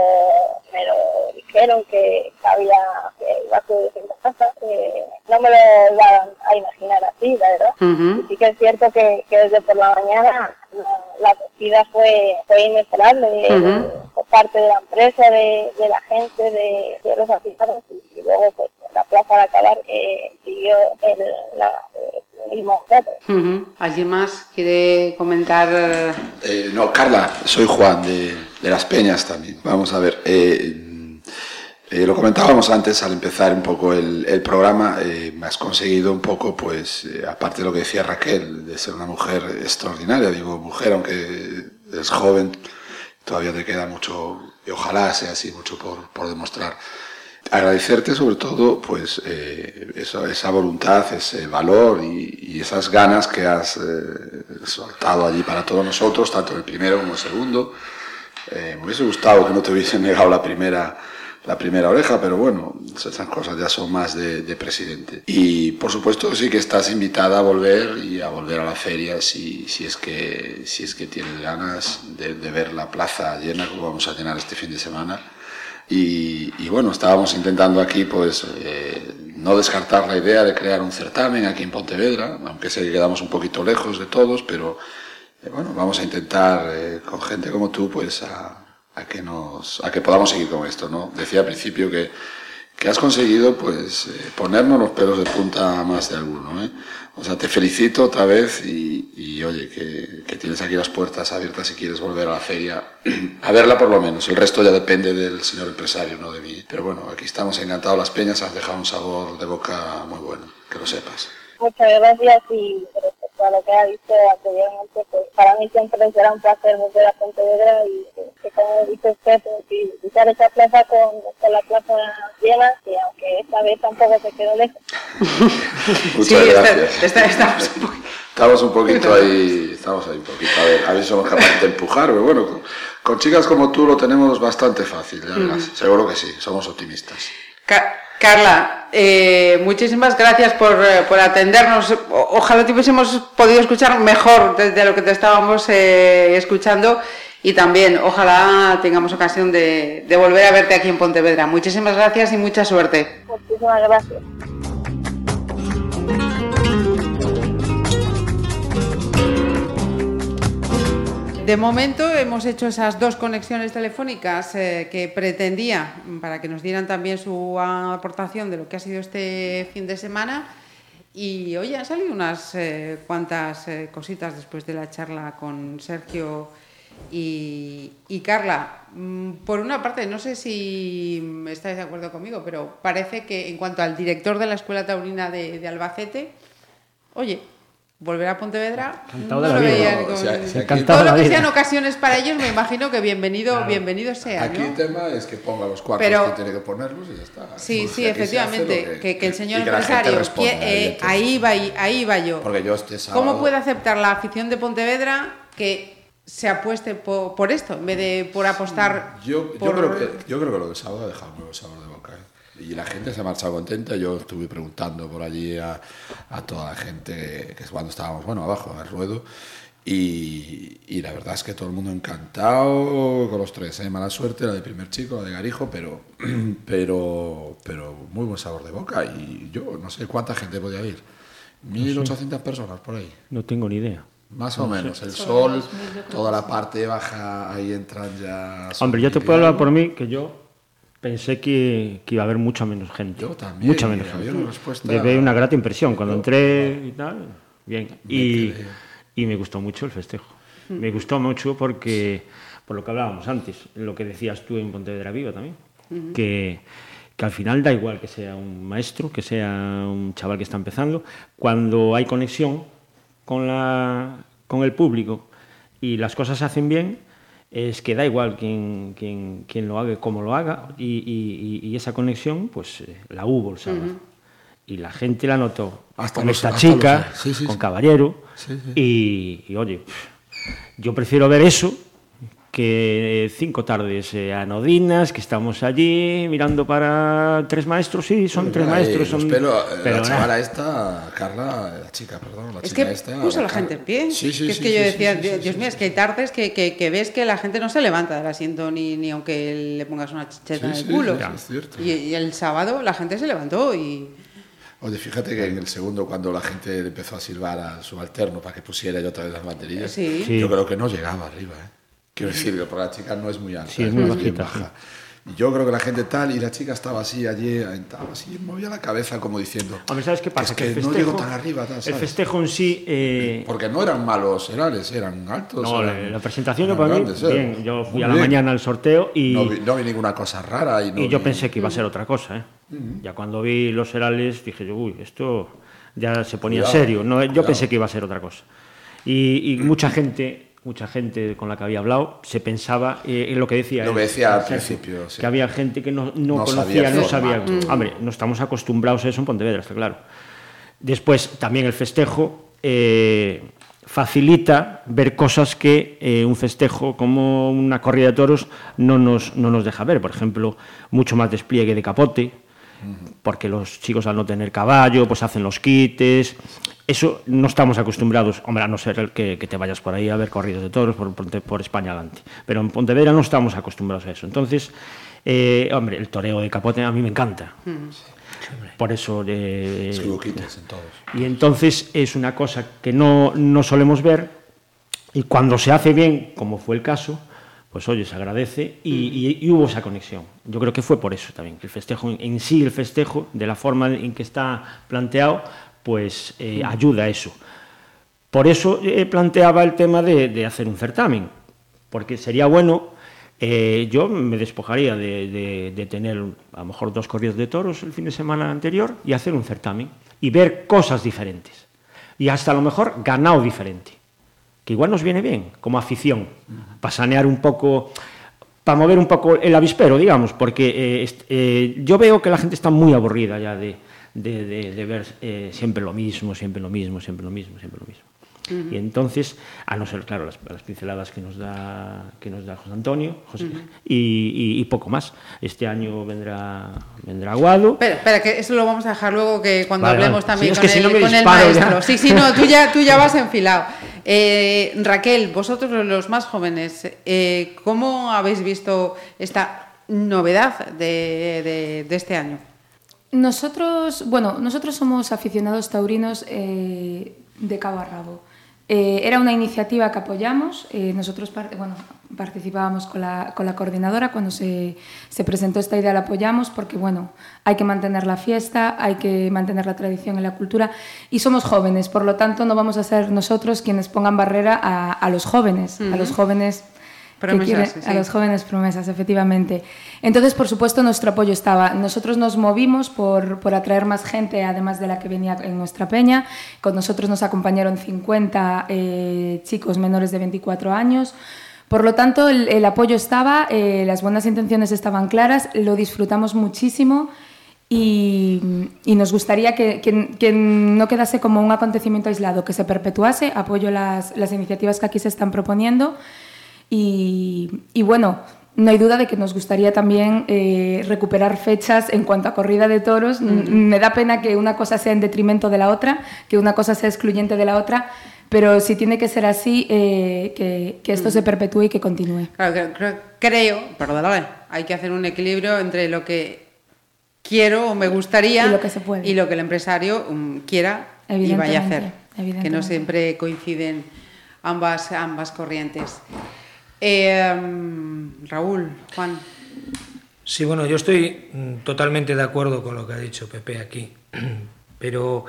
me lo dijeron que, había, que iba a acudir en la plaza, eh, no me a imaginar así, la verdad. Y sí que es cierto que, desde por la mañana la, acogida fue, fue inexorable por parte de la empresa, de, la gente, de, los aficionados y, luego pues la plaza de acabar que siguió el, la, mismo ¿Alguien más quiere comentar? Eh, no, Carla, soy Juan de, de, Las Peñas también. Vamos a ver. Eh, eh, lo comentábamos antes al empezar un poco el, programa, eh, has conseguido un poco, pues, eh, aparte de lo que decía Raquel, de ser una mujer extraordinaria, digo mujer, aunque es joven, todavía te queda mucho, y ojalá sea así, mucho por, por demostrar. Agradecerte sobre todo, pues, esa, esa, voluntad, ese valor y, y esas ganas que has soltado allí para todos nosotros, tanto el primero como el segundo. me hubiese gustado que no te hubiesen negado la primera la primera oreja, pero bueno, esas cosas ya son más de, presidente. Y por supuesto sí que estás invitada a volver y a volver a la feria si, si, es, que, si es que tienes ganas de, ver la plaza llena como vamos a llenar este fin de semana. Y, bueno, estábamos intentando aquí pues eh, no descartar la idea de crear un certamen aquí en Pontevedra, aunque sé que quedamos un poquito lejos de todos, pero eh, bueno, vamos a intentar eh, con gente como tú pues a a que nos a que podamos seguir con esto no decía al principio que, que has conseguido pues eh, ponernos los pelos de punta más de alguno ¿eh? o sea te felicito otra vez y, y oye que, que, tienes aquí las puertas abiertas si quieres volver a la feria a verla por lo menos. El resto ya depende del señor empresario no de mí pero bueno aquí estamos encantados. Las peñas has dejado un sabor de boca muy bueno que lo sepas. Muchas gracias y a lo que ha dicho anteriormente pues para mí siempre será un placer volver a Pontevedra y que como dice usted, visitar esa plaza con, con, la plaza llena, y aunque esta vez tampoco se quedó lejos. Muchas sí, gracias. Está, estamos, un poquito... estamos un poquito ahí, estamos ahí un poquito, a ver, a ver si somos capaces de empujar, pero bueno, con, con, chicas como tú lo tenemos bastante fácil, ya verás. Mm. seguro que sí, somos optimistas. Carla, eh, muchísimas gracias por, eh, por atendernos. ojalá te hubiésemos podido escuchar mejor desde lo que te estábamos eh, escuchando y también ojalá tengamos ocasión de, de, volver a verte aquí en Pontevedra. Muchísimas gracias y mucha suerte. Muchísimas gracias. De momento hemos hecho esas dos conexiones telefónicas eh, que pretendía para que nos dieran también su aportación de lo que ha sido este fin de semana. Y hoy han salido unas eh, cuantas eh, cositas después de la charla con Sergio y, Carla, mm, por una parte, no sé si estáis de acuerdo conmigo, pero parece que en cuanto al director de la Escuela Taurina de, Albacete, oye, volver a Pontevedra, no lo veían con... todo lo que sean ocasiones para ellos, me imagino que bienvenido, bienvenido sea. Aquí el tema es que ponga los cuartos que tiene que ponerlos y ya está. Sí, sí, efectivamente, que, el señor empresario, eh, ahí va, ahí va yo. Porque yo este sábado... ¿Cómo puede aceptar la afición de Pontevedra que se apueste por, esto en vez de por apostar yo, yo creo que yo creo que lo de sábado ha dejado un nuevo sabor de boca ¿eh? Y la gente se ha marchado contenta yo estuve preguntando por allí a, a toda la gente que, es cuando estábamos bueno abajo en el ruedo y, y, la verdad es que todo el mundo encantado con los tres ¿eh? mala suerte la del primer chico la de Garijo pero pero pero muy buen sabor de boca y yo no sé cuánta gente podía ir 1800 personas por ahí no tengo ni idea más o menos. El sol, toda la parte baja, ahí entran ya. Hombre, yo te puedo hablar por mí, que yo pensé que, que iba a haber mucha menos gente. Yo también. Mucha menos gente. Una respuesta... una grata impresión. Cuando entré y tal, bien. Y, y, me gustó mucho el festejo. Me gustó mucho porque, por lo que hablábamos antes, lo que decías tú en Pontevedra Viva también, que, que al final da igual que sea un maestro, que sea un chaval que está empezando, cuando hay conexión con, la, con el público y las cosas se hacen bien, es que da igual quién, quién, quién lo haga, cómo lo haga, y, y, y esa conexión, pues eh, la hubo el sábado. y la gente la notó con esta chica, con Caballero, y, y, oye, yo prefiero ver eso que cinco tardes eh, anodinas, que estamos allí mirando para tres maestros, sí, son tres maestros. Son, pero, la chavala esta, Carla, la chica, perdón, la es chica que esta, puso la, gente en pie. Sí, sí, que es que yo decía, Dios mío, es que hay tardes que, que, que, ves que la gente no se levanta del asiento ni, ni aunque le pongas una chicheta en el culo. Y, y, el sábado la gente se levantó y... Oye, fíjate que en el segundo, cuando la gente empezó a silbar a subalterno para que pusiera yo otra vez las baterías, yo creo que no llegaba arriba, ¿eh? Quiero decir, porque la chica no es muy alta, sí, es muy bajita. baja. Y yo creo que la gente tal, y la chica estaba así allí, estaba así, movía la cabeza como diciendo. Hombre, ¿sabes qué pasa? Que, es que, no llego tan arriba. Tal, el festejo en sí. Eh... Porque no eran malos herales, eran altos. No, eran, la presentación eran para grandes, mí, bien. Yo fui a la bien. mañana al sorteo y. No vi, no vi, ninguna cosa rara. Y, no y yo vi... pensé que iba a ser otra cosa, ¿eh? Uh -huh. Ya cuando vi los herales dije yo, uy, esto ya se ponía Cuidado, serio. No, yo cuidado. pensé que iba a ser otra cosa. Y, y mucha gente mucha gente con la que había hablado se pensaba eh, en lo que decía lo que decía al principio sí. que había gente que no, no, no conocía sabía no sabía mm. hombre no estamos acostumbrados a eso en Pontevedra está claro. Después también el festejo eh, facilita ver cosas que eh, un festejo como una corrida de toros no nos, no nos deja ver. Por ejemplo mucho más despliegue de capote porque los chicos al no tener caballo pues hacen los quites eso no estamos acostumbrados, hombre, a no ser que, que te vayas por ahí a ver corridos de toros por, por, por, España adelante, pero en Pontevedra no estamos acostumbrados a eso. Entonces, eh, hombre, el toreo de capote a mí me encanta. Mm. Por eso... Eh, en todos. Y entonces es una cosa que no, no solemos ver y cuando se hace bien, como fue el caso, pues oye, se agradece y, y, y, hubo esa conexión. Yo creo que fue por eso también, que el festejo en sí, el festejo, de la forma en que está planteado, pues eh, ayuda a eso. Por eso eh, planteaba el tema de, de, hacer un certamen, porque sería bueno, eh, yo me despojaría de, de, de, tener a lo mejor dos corridos de toros el fin de semana anterior y hacer un certamen y ver cosas diferentes. Y hasta a lo mejor ganado diferente, que igual nos viene bien como afición, para sanear un poco para mover un poco el avispero, digamos, porque eh, eh, yo veo que la gente está muy aburrida ya de, de, de, de ver eh, siempre lo mismo, siempre lo mismo, siempre lo mismo, siempre lo mismo. Uh -huh. Y entonces, a no ser, claro, las, las, pinceladas que nos da, que nos da José Antonio José, uh -huh. y, y, y, poco más. Este año vendrá, vendrá Aguado. Espera, espera, que eso lo vamos a dejar luego que cuando vale, hablemos vale. también sí, con, el, si no con el maestro. Ya. Sí, sí, no, tú ya, tú ya vas enfilado. Eh, Raquel, vosotros los más jóvenes, eh, ¿cómo habéis visto esta novedad de, de, de este año? Nosotros, bueno, nosotros somos aficionados taurinos eh, de cabo a rabo. Eh, era una iniciativa que apoyamos, eh, nosotros bueno, participábamos con la, con la coordinadora, cuando se, se, presentó esta idea la apoyamos porque bueno, hay que mantener la fiesta, hay que mantener la tradición y la cultura y somos jóvenes, por lo tanto no vamos a ser nosotros quienes pongan barrera a, a los jóvenes, uh -huh. a los jóvenes Promesas, quiere, sí. a las jóvenes promesas, efectivamente. Entonces, por supuesto, nuestro apoyo estaba. Nosotros nos movimos por, por, atraer más gente, además de la que venía en nuestra peña. Con nosotros nos acompañaron 50 eh, chicos menores de 24 años. Por lo tanto, el, el apoyo estaba, eh, las buenas intenciones estaban claras, lo disfrutamos muchísimo. Y, y, nos gustaría que, que, que, no quedase como un acontecimiento aislado, que se perpetuase. Apoyo las, las iniciativas que aquí se están proponiendo y, y, bueno, no hay duda de que nos gustaría también eh, recuperar fechas en cuanto a corrida de toros. Mm -hmm. Me da pena que una cosa sea en detrimento de la otra, que una cosa sea excluyente de la otra, pero si tiene que ser así, eh, que, que, esto mm -hmm. se perpetúe y que continúe. Claro, creo, creo, perdóname, hay que hacer un equilibrio entre lo que quiero o me gustaría y lo que, se puede. Y lo que el empresario um, quiera y vaya a hacer. Que no siempre coinciden ambas, ambas corrientes. Eh, Raúl, Juan. Sí, bueno, yo estoy mm, totalmente de acuerdo con lo que ha dicho Pepe aquí, pero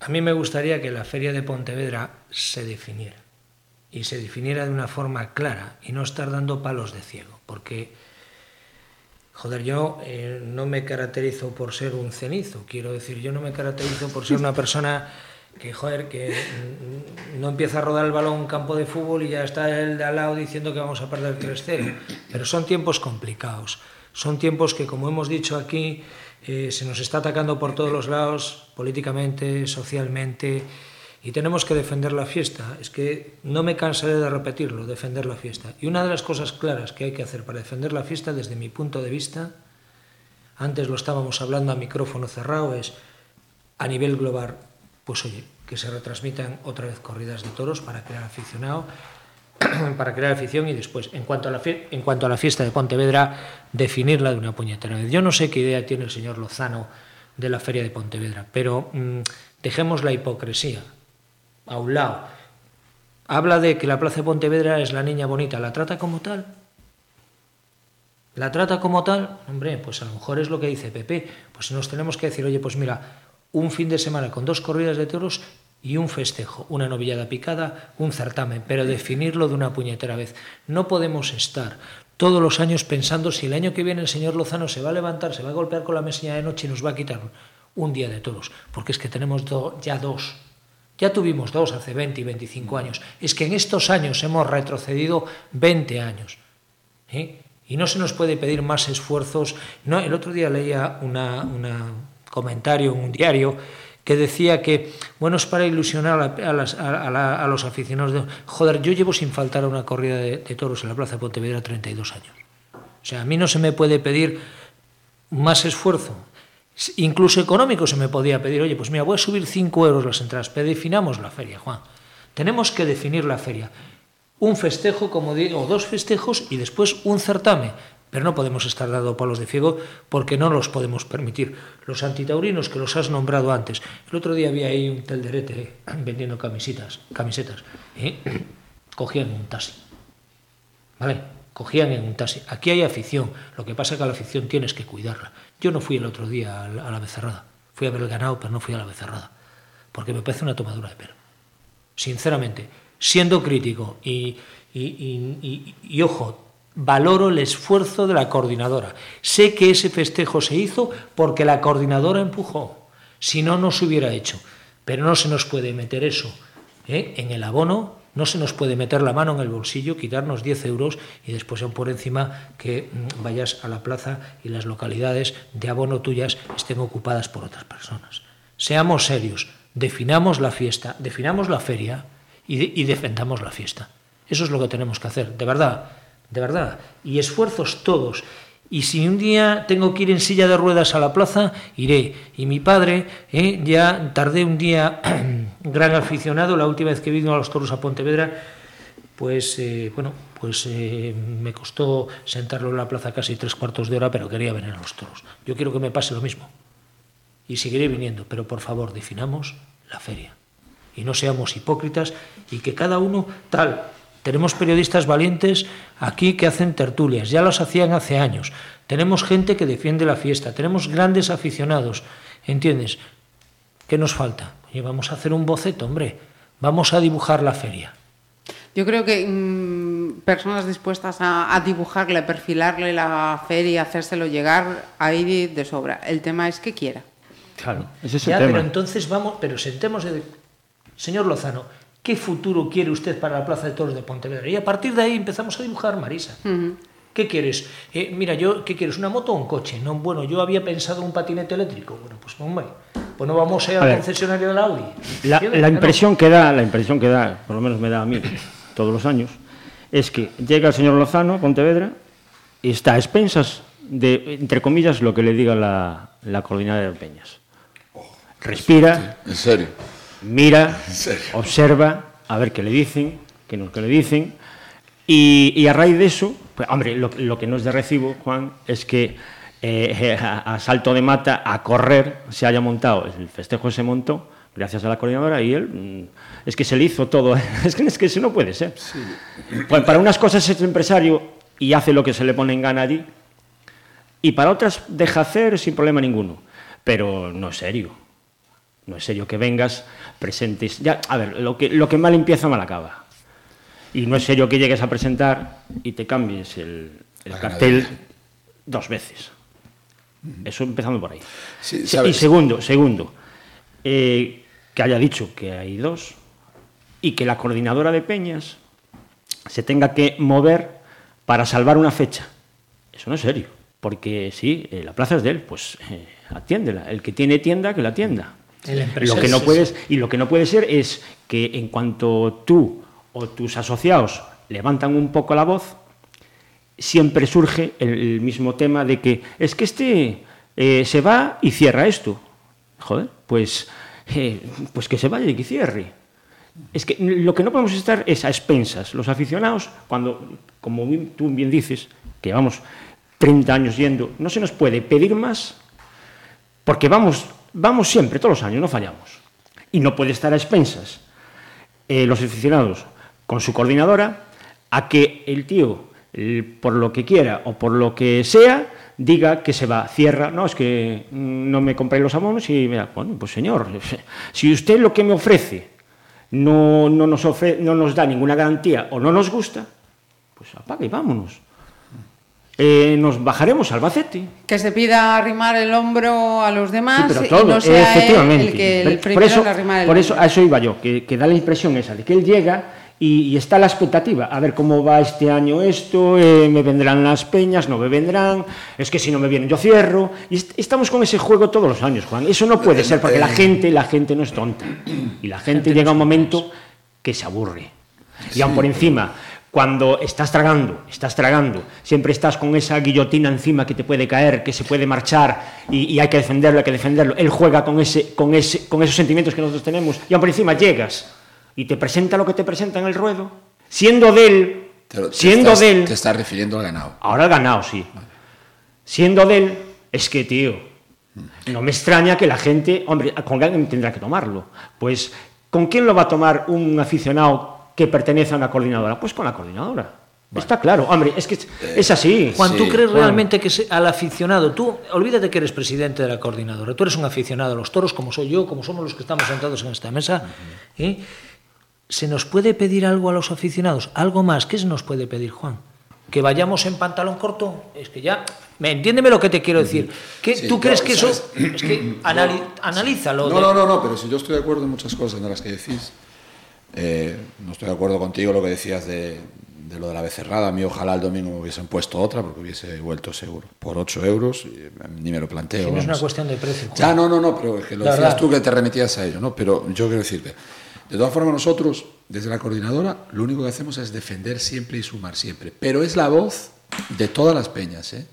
a mí me gustaría que la feria de Pontevedra se definiera y se definiera de una forma clara y no estar dando palos de ciego, porque, joder, yo eh, no me caracterizo por ser un cenizo, quiero decir, yo no me caracterizo por ser una persona que joder, que no empieza a rodar el balón un campo de fútbol y ya está el de al lado diciendo que vamos a perder 3-0. Pero son tiempos complicados. Son tiempos que, como hemos dicho aquí, eh, se nos está atacando por todos los lados, políticamente, socialmente, y tenemos que defender la fiesta. Es que no me cansaré de repetirlo, defender la fiesta. Y una de las cosas claras que hay que hacer para defender la fiesta, desde mi punto de vista, antes lo estábamos hablando a micrófono cerrado, es a nivel global, pues oye, que se retransmitan otra vez corridas de toros para crear aficionado, para crear afición y después, en cuanto, a la en cuanto a la fiesta de Pontevedra, definirla de una puñetera vez. Yo no sé qué idea tiene el señor Lozano de la feria de Pontevedra, pero mm, dejemos la hipocresía a un lado. Habla de que la Plaza de Pontevedra es la niña bonita, ¿la trata como tal? ¿La trata como tal? Hombre, pues a lo mejor es lo que dice Pepe. Pues nos tenemos que decir, oye, pues mira, un fin de semana con dos corridas de toros y un festejo, una novillada picada, un certamen, pero definirlo de una puñetera vez. No podemos estar todos los años pensando si el año que viene el señor Lozano se va a levantar, se va a golpear con la mesilla de noche y nos va a quitar un día de toros, porque es que tenemos ya dos. Ya tuvimos dos hace 20 y 25 años. Es que en estos años hemos retrocedido 20 años. ¿eh? Y no se nos puede pedir más esfuerzos. No, el otro día leía un comentario en un diario que decía que, bueno, es para ilusionar a, los aficionados. De, joder, yo llevo sin faltar a una corrida de, toros en la Plaza de Pontevedra 32 años. O sea, a mí no se me puede pedir más esfuerzo. Incluso económico se me podía pedir, oye, pues mira, voy a subir 5 euros las entradas, pero definamos la feria, Juan. Tenemos que definir la feria. Un festejo, como digo, o dos festejos y después un certamen pero no podemos estar dando palos de ciego porque no los podemos permitir. Los antitaurinos que los has nombrado antes. El otro día había ahí un telderete eh, vendiendo camisetas, camisetas. ¿eh? Cogían un taxi. ¿Vale? Cogían en un taxi. Aquí hay afición. Lo que pasa es que la afición tienes que cuidarla. Yo no fui el otro día a la becerrada. Fui a ver el ganado, pero no fui a la becerrada. Porque me parece una tomadura de pelo. Sinceramente, siendo crítico y, y, y ojo, valoro el esfuerzo de la coordinadora. Sé que ese festejo se hizo porque la coordinadora empujó, si no, no se hubiera hecho. Pero no se nos puede meter eso ¿eh? en el abono, no se nos puede meter la mano en el bolsillo, quitarnos 10 euros y después por encima que mm, vayas a la plaza y las localidades de abono tuyas estén ocupadas por otras personas. Seamos serios, definamos la fiesta, definamos la feria y defendamos la fiesta. Eso es lo que tenemos que hacer, de verdad de verdad, y esfuerzos todos. Y si un día tengo que ir en silla de ruedas a la plaza, iré. Y mi padre, eh, ya tardé un día, gran aficionado, la última vez que vino a los toros a Pontevedra, pues eh, bueno, pues eh, me costó sentarlo en la plaza casi tres cuartos de hora, pero quería venir a los toros. Yo quiero que me pase lo mismo. Y seguiré viniendo, pero por favor, definamos la feria. Y no seamos hipócritas y que cada uno tal tenemos periodistas valientes aquí que hacen tertulias, ya los hacían hace años. Tenemos gente que defiende la fiesta, tenemos grandes aficionados, ¿entiendes? ¿Qué nos falta? Oye, vamos a hacer un boceto, hombre, vamos a dibujar la feria. Yo creo que mmm, personas dispuestas a, a, dibujarle, perfilarle la feria, hacérselo llegar, ahí de sobra. El tema es que quiera. Claro, ese es el ya, tema. Pero entonces vamos, pero sentemos, de... señor Lozano, ¿Qué futuro quiere usted para la Plaza de Toros de Pontevedra? Y a partir de ahí empezamos a dibujar, Marisa. ¿Qué quieres? Eh, mira, yo, ¿qué quieres? ¿Una moto o un coche? No, bueno, yo había pensado un patinete eléctrico. Bueno, pues hombre, pues no vamos a ir al concesionario del Audi. La, la impresión que da, la impresión que da, por lo menos me da a mí todos los años, es que llega el señor Lozano a Pontevedra y está a expensas de, entre comillas, lo que le diga la, la coordinadora de Peñas. Respira. ¿En serio? Mira, observa, a ver qué le dicen, qué no que le dicen, y, a raíz de eso, pues, hombre, lo, que no es de recibo, Juan, es que eh, a, salto de mata, a correr, se haya montado, el festejo se montó, gracias a la coordinadora, y él, mm, es que se le hizo todo, es que, es que eso no puede ser. Pues para unas cosas es empresario y hace lo que se le pone en gana allí, y para otras deja hacer sin problema ninguno, pero no es serio. No es serio que vengas, presentes. Ya, a ver, lo que, lo que mal empieza, mal acaba. Y no es serio que llegues a presentar y te cambies el, cartel dos veces. Eso empezando por ahí. y segundo, segundo eh, que haya dicho que hay dos y que la coordinadora de peñas se tenga que mover para salvar una fecha. Eso no es serio, porque sí, eh, la plaza es de él, pues eh, atiéndela. El que tiene tienda, que la atienda. Lo que no puedes, y lo que no puede ser es que en cuanto tú o tus asociados levantan un poco la voz, siempre surge el, mismo tema de que es que este eh, se va y cierra esto. Joder, pues, eh, pues que se vaya y que cierre. Es que lo que no podemos estar es a expensas. Los aficionados, cuando, como tú bien dices, que llevamos 30 años yendo, no se nos puede pedir más porque vamos, vamos siempre, todos los años, no fallamos. Y no puede estar a expensas eh, los aficionados con su coordinadora a que el tío, por lo que quiera o por lo que sea, diga que se va, cierra, no, es que no me compré los abonos y me da, bueno, pues señor, si usted lo que me ofrece no, no, nos, no nos da ninguna garantía o no nos gusta, pues apague y vámonos. Eh, nos bajaremos al Albacete. Que se pida arrimar el hombro a los demás y no sea efectivamente. el que el por eso, por eso a eso iba yo, que, que da la impresión esa de que él llega y, está la expectativa, a ver cómo va este año esto, eh, me vendrán las peñas, no me vendrán, es que si no me vienen yo cierro, y estamos con ese juego todos los años, Juan, eso no puede ser, porque la gente, la gente no es tonta, y la gente llega a un momento que se aburre, y aún por encima, cuando estás tragando, estás tragando, siempre estás con esa guillotina encima que te puede caer, que se puede marchar y, hay que defenderlo, hay que defenderlo. Él juega con, ese, con, ese, con esos sentimientos que nosotros tenemos y aún por encima llegas y te presenta lo que te presenta en el ruedo, siendo de él, siendo de él... Te estás refiriendo al ganado. Ahora al ganado, sí. Siendo de él, es que, tío, no me extraña que la gente, hombre, con alguien tendrá que tomarlo. Pues, ¿con quién lo va a tomar un aficionado que pertenece a una coordinadora? Pues con la coordinadora. Está claro, hombre, es que es así. Juan, ¿tú crees realmente que al aficionado, tú, olvídate que eres presidente de la coordinadora, tú eres un aficionado a los toros, como soy yo, como somos los que estamos sentados en esta mesa, ¿eh? ¿Se nos puede pedir algo a los aficionados? ¿Algo más? ¿Qué se nos puede pedir, Juan? ¿Que vayamos en pantalón corto? Es que ya... ¿Me entiéndeme lo que te quiero decir? ¿Qué, ¿Tú crees que eso...? Es que analízalo. No, no, no, no, pero si yo estoy de acuerdo en muchas cosas de las que decís. Eh, no estoy de acuerdo contigo lo que decías de, lo de la becerrada. A mí ojalá el domingo me hubiesen puesto otra porque hubiese vuelto seguro. Por 8 euros, ni me lo planteo. no es una cuestión de precio. Ya, no, no, no, pero es que lo decías tú que te remitías a ello, ¿no? Pero yo quiero decirte de todas formas, nosotros, desde la coordinadora, lo único que hacemos es defender siempre y sumar siempre. Pero es la voz de todas las peñas, ¿eh?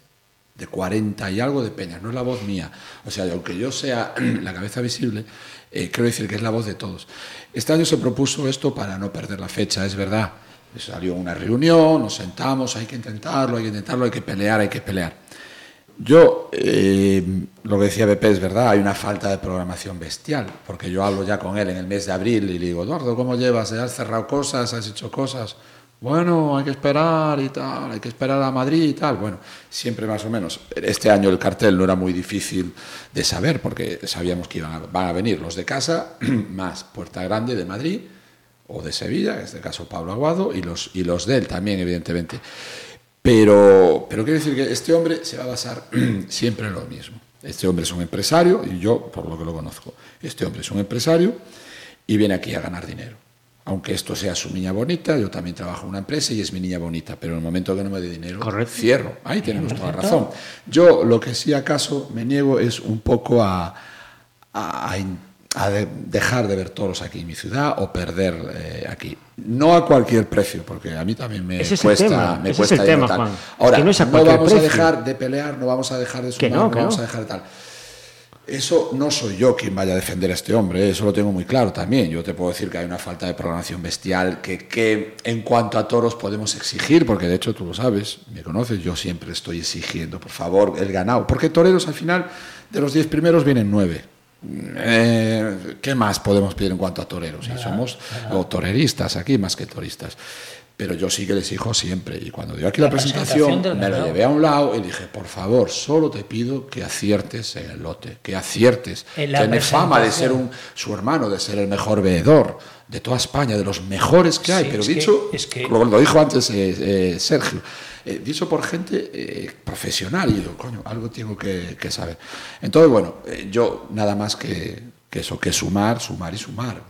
de 40 y algo de peñas, no es la voz mía. O sea, aunque yo sea la cabeza visible, eh, quiero decir que es la voz de todos. Este año se propuso esto para no perder la fecha, es verdad. Salió una reunión, nos sentamos, hay que intentarlo, hay que intentarlo, hay que pelear, hay que pelear. Yo, eh, lo que decía BP es verdad, hay una falta de programación bestial, porque yo hablo ya con él en el mes de abril y le digo, Eduardo, ¿cómo llevas? ¿Has cerrado cosas? ¿Has hecho cosas? Bueno, hay que esperar y tal, hay que esperar a Madrid y tal. Bueno, siempre más o menos. Este año el cartel no era muy difícil de saber, porque sabíamos que iban a, venir los de casa, más Puerta Grande de Madrid o de Sevilla, en este caso Pablo Aguado, y los, y los de él también, evidentemente. Pero, pero quiero decir que este hombre se va a basar siempre en lo mismo. Este hombre es un empresario, y yo, por lo que lo conozco, este hombre es un empresario y viene aquí a ganar dinero. Aunque esto sea su niña bonita, yo también trabajo en una empresa y es mi niña bonita, pero en el momento que no me dé dinero, cierro. Ahí tenemos toda la razón. Yo lo que sí acaso me niego es un poco a, a, dejar de ver toros aquí en mi ciudad o perder eh, aquí. No a cualquier precio, porque a mí también me cuesta. Me cuesta es el tema, Juan. Ahora, no, vamos a dejar de pelear, no vamos a dejar de sumar, no, vamos a dejar de tal. Eso no soy yo quien vaya a defender a este hombre, eso lo tengo muy claro también. Yo te puedo decir que hay una falta de programación bestial que, que en cuanto a toros podemos exigir, porque de hecho tú lo sabes, me conoces, yo siempre estoy exigiendo, por favor, el ganado. Porque toreros al final, de los diez primeros vienen nueve eh, ¿Qué más podemos pedir en cuanto a toreros? Y somos toreristas aquí más que toristas. Pero yo sí que les exijo siempre. Y cuando dio aquí la, presentación, me lo llevé a un lado y dije, por favor, solo te pido que aciertes en el lote, que aciertes. Tiene fama de ser un, su hermano, de ser el mejor veedor de toda España, de los mejores que hay. Pero dicho, es que... lo, dijo antes eh, eh, Sergio, eh, dicho por gente eh, profesional, y digo, coño, algo tengo que, saber. Entonces, bueno, eh, yo nada más que, eso, que sumar, sumar y sumar.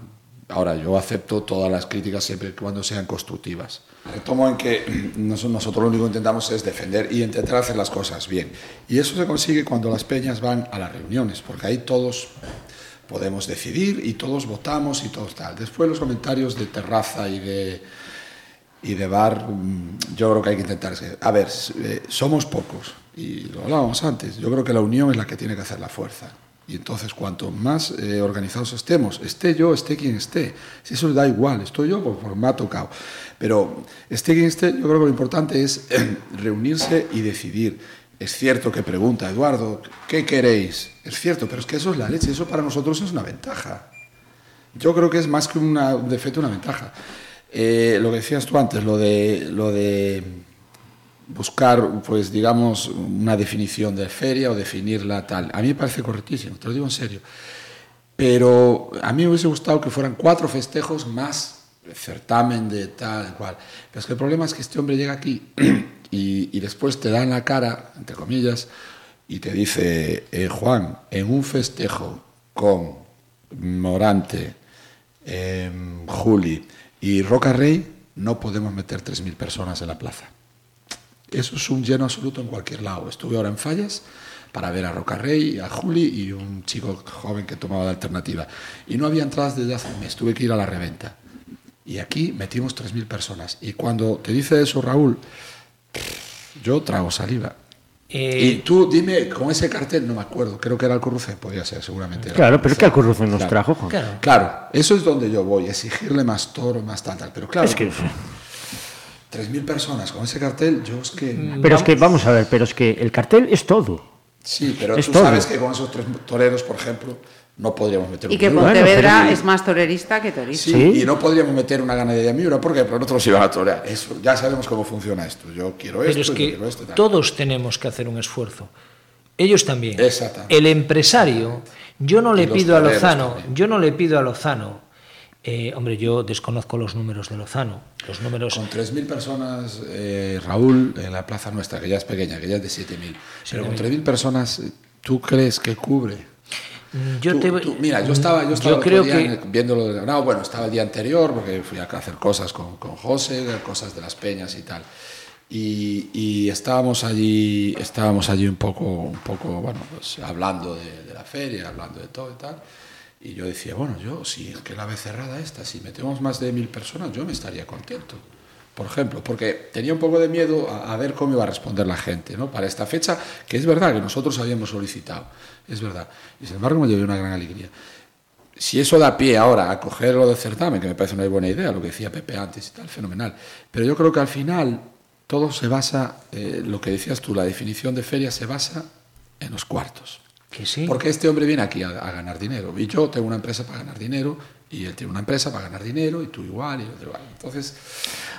Ahora, yo acepto todas las críticas siempre cuando sean constructivas. Retomo en que nosotros lo único que intentamos es defender y intentar hacer las cosas bien. Y eso se consigue cuando las peñas van a las reuniones, porque ahí todos podemos decidir y todos votamos y todo tal. Después los comentarios de terraza y de, y de bar, mm, yo creo que hay que intentar... A ver, eh, somos pocos y lo hablábamos antes. Yo creo que la unión es la que tiene que hacer la fuerza. Y entonces, cuanto más eh, organizados estemos, esté yo, esté quien esté, si eso da igual, estoy yo, pues, me ha tocado. Pero esté quien esté, yo creo que lo importante es reunirse y decidir. Es cierto que pregunta Eduardo, ¿qué queréis? Es cierto, pero es que eso es la leche, eso para nosotros es una ventaja. Yo creo que es más que un defecto, una ventaja. Eh, lo que decías tú antes, lo de, lo de buscar, pues digamos, una definición de feria o definirla tal. A mí me parece correctísimo, te lo digo en serio. Pero a mí me hubiese gustado que fueran cuatro festejos más certamen de tal cual. Pero es que el problema es que este hombre llega aquí y, después te da en la cara, entre comillas, y te dice, eh, Juan, en un festejo con Morante, eh, Juli y Roca Rey, no podemos meter 3.000 personas en la plaza. Eso es un lleno absoluto en cualquier lado. Estuve ahora en Fallas para ver a Rocarrey, a Juli y un chico joven que tomaba la alternativa. Y no había entradas desde hace un mes, tuve que ir a la reventa. Y aquí metimos 3.000 personas. Y cuando te dice eso Raúl, yo trago saliva. Eh, y tú dime, con ese cartel, no me acuerdo, creo que era el Corrucen, podía ser, seguramente. claro, pero es que el Corrucen nos trajo, Claro. claro. eso es donde yo voy, exigirle más toro, más tal, tal. Pero claro, es que... 3.000 personas con ese cartel, yo es que... Mm, pero es que, vamos a ver, pero es que el cartel es todo. Sí, pero tú sabes que con esos tres toreros, por ejemplo, no podríamos meter Y que Pontevedra es más torerista que torista. Sí, y no podríamos meter una ganadería miura porque nosotros iban a torear. Eso, ya sabemos cómo funciona esto. Yo quiero esto, pero es que quiero esto. Todos tenemos que hacer un esfuerzo. Ellos también. Exactamente. El empresario, yo no le pido a Lozano, yo no le pido a Lozano eh, hombre, yo desconozco los números de Lozano. Los números... Con 3.000 personas, eh, Raúl, en la plaza nuestra, que ya es pequeña, que ya es de 7.000. Pero con 3.000 personas, ¿tú crees que cubre? Mm, yo te... mira, yo estaba, yo estaba creo que... viéndolo. No, bueno, estaba el día anterior porque fui a hacer cosas con, con José, cosas de las peñas y tal. Y, y, estábamos allí, estábamos allí un poco, un poco, bueno, pues hablando de, de la feria, hablando de todo y tal. Y yo decía, bueno, yo, si es que la vez cerrada esta, si metemos más de mil personas, yo me estaría contento. Por ejemplo, porque tenía un poco de miedo a, ver cómo iba a responder la gente, ¿no? Para esta fecha, que es verdad que nosotros habíamos solicitado, es verdad. Y sin embargo me llevé una gran alegría. Si eso da pie ahora a coger lo del certamen, que me parece una buena idea, lo que decía Pepe antes y tal, fenomenal. Pero yo creo que al final todo se basa, eh, lo que decías tú, la definición de feria se basa en los cuartos. Porque este hombre viene aquí a, ganar dinero. Y yo tengo una empresa para ganar dinero, y él tiene una empresa para ganar dinero, y tú igual, y otro igual. Entonces.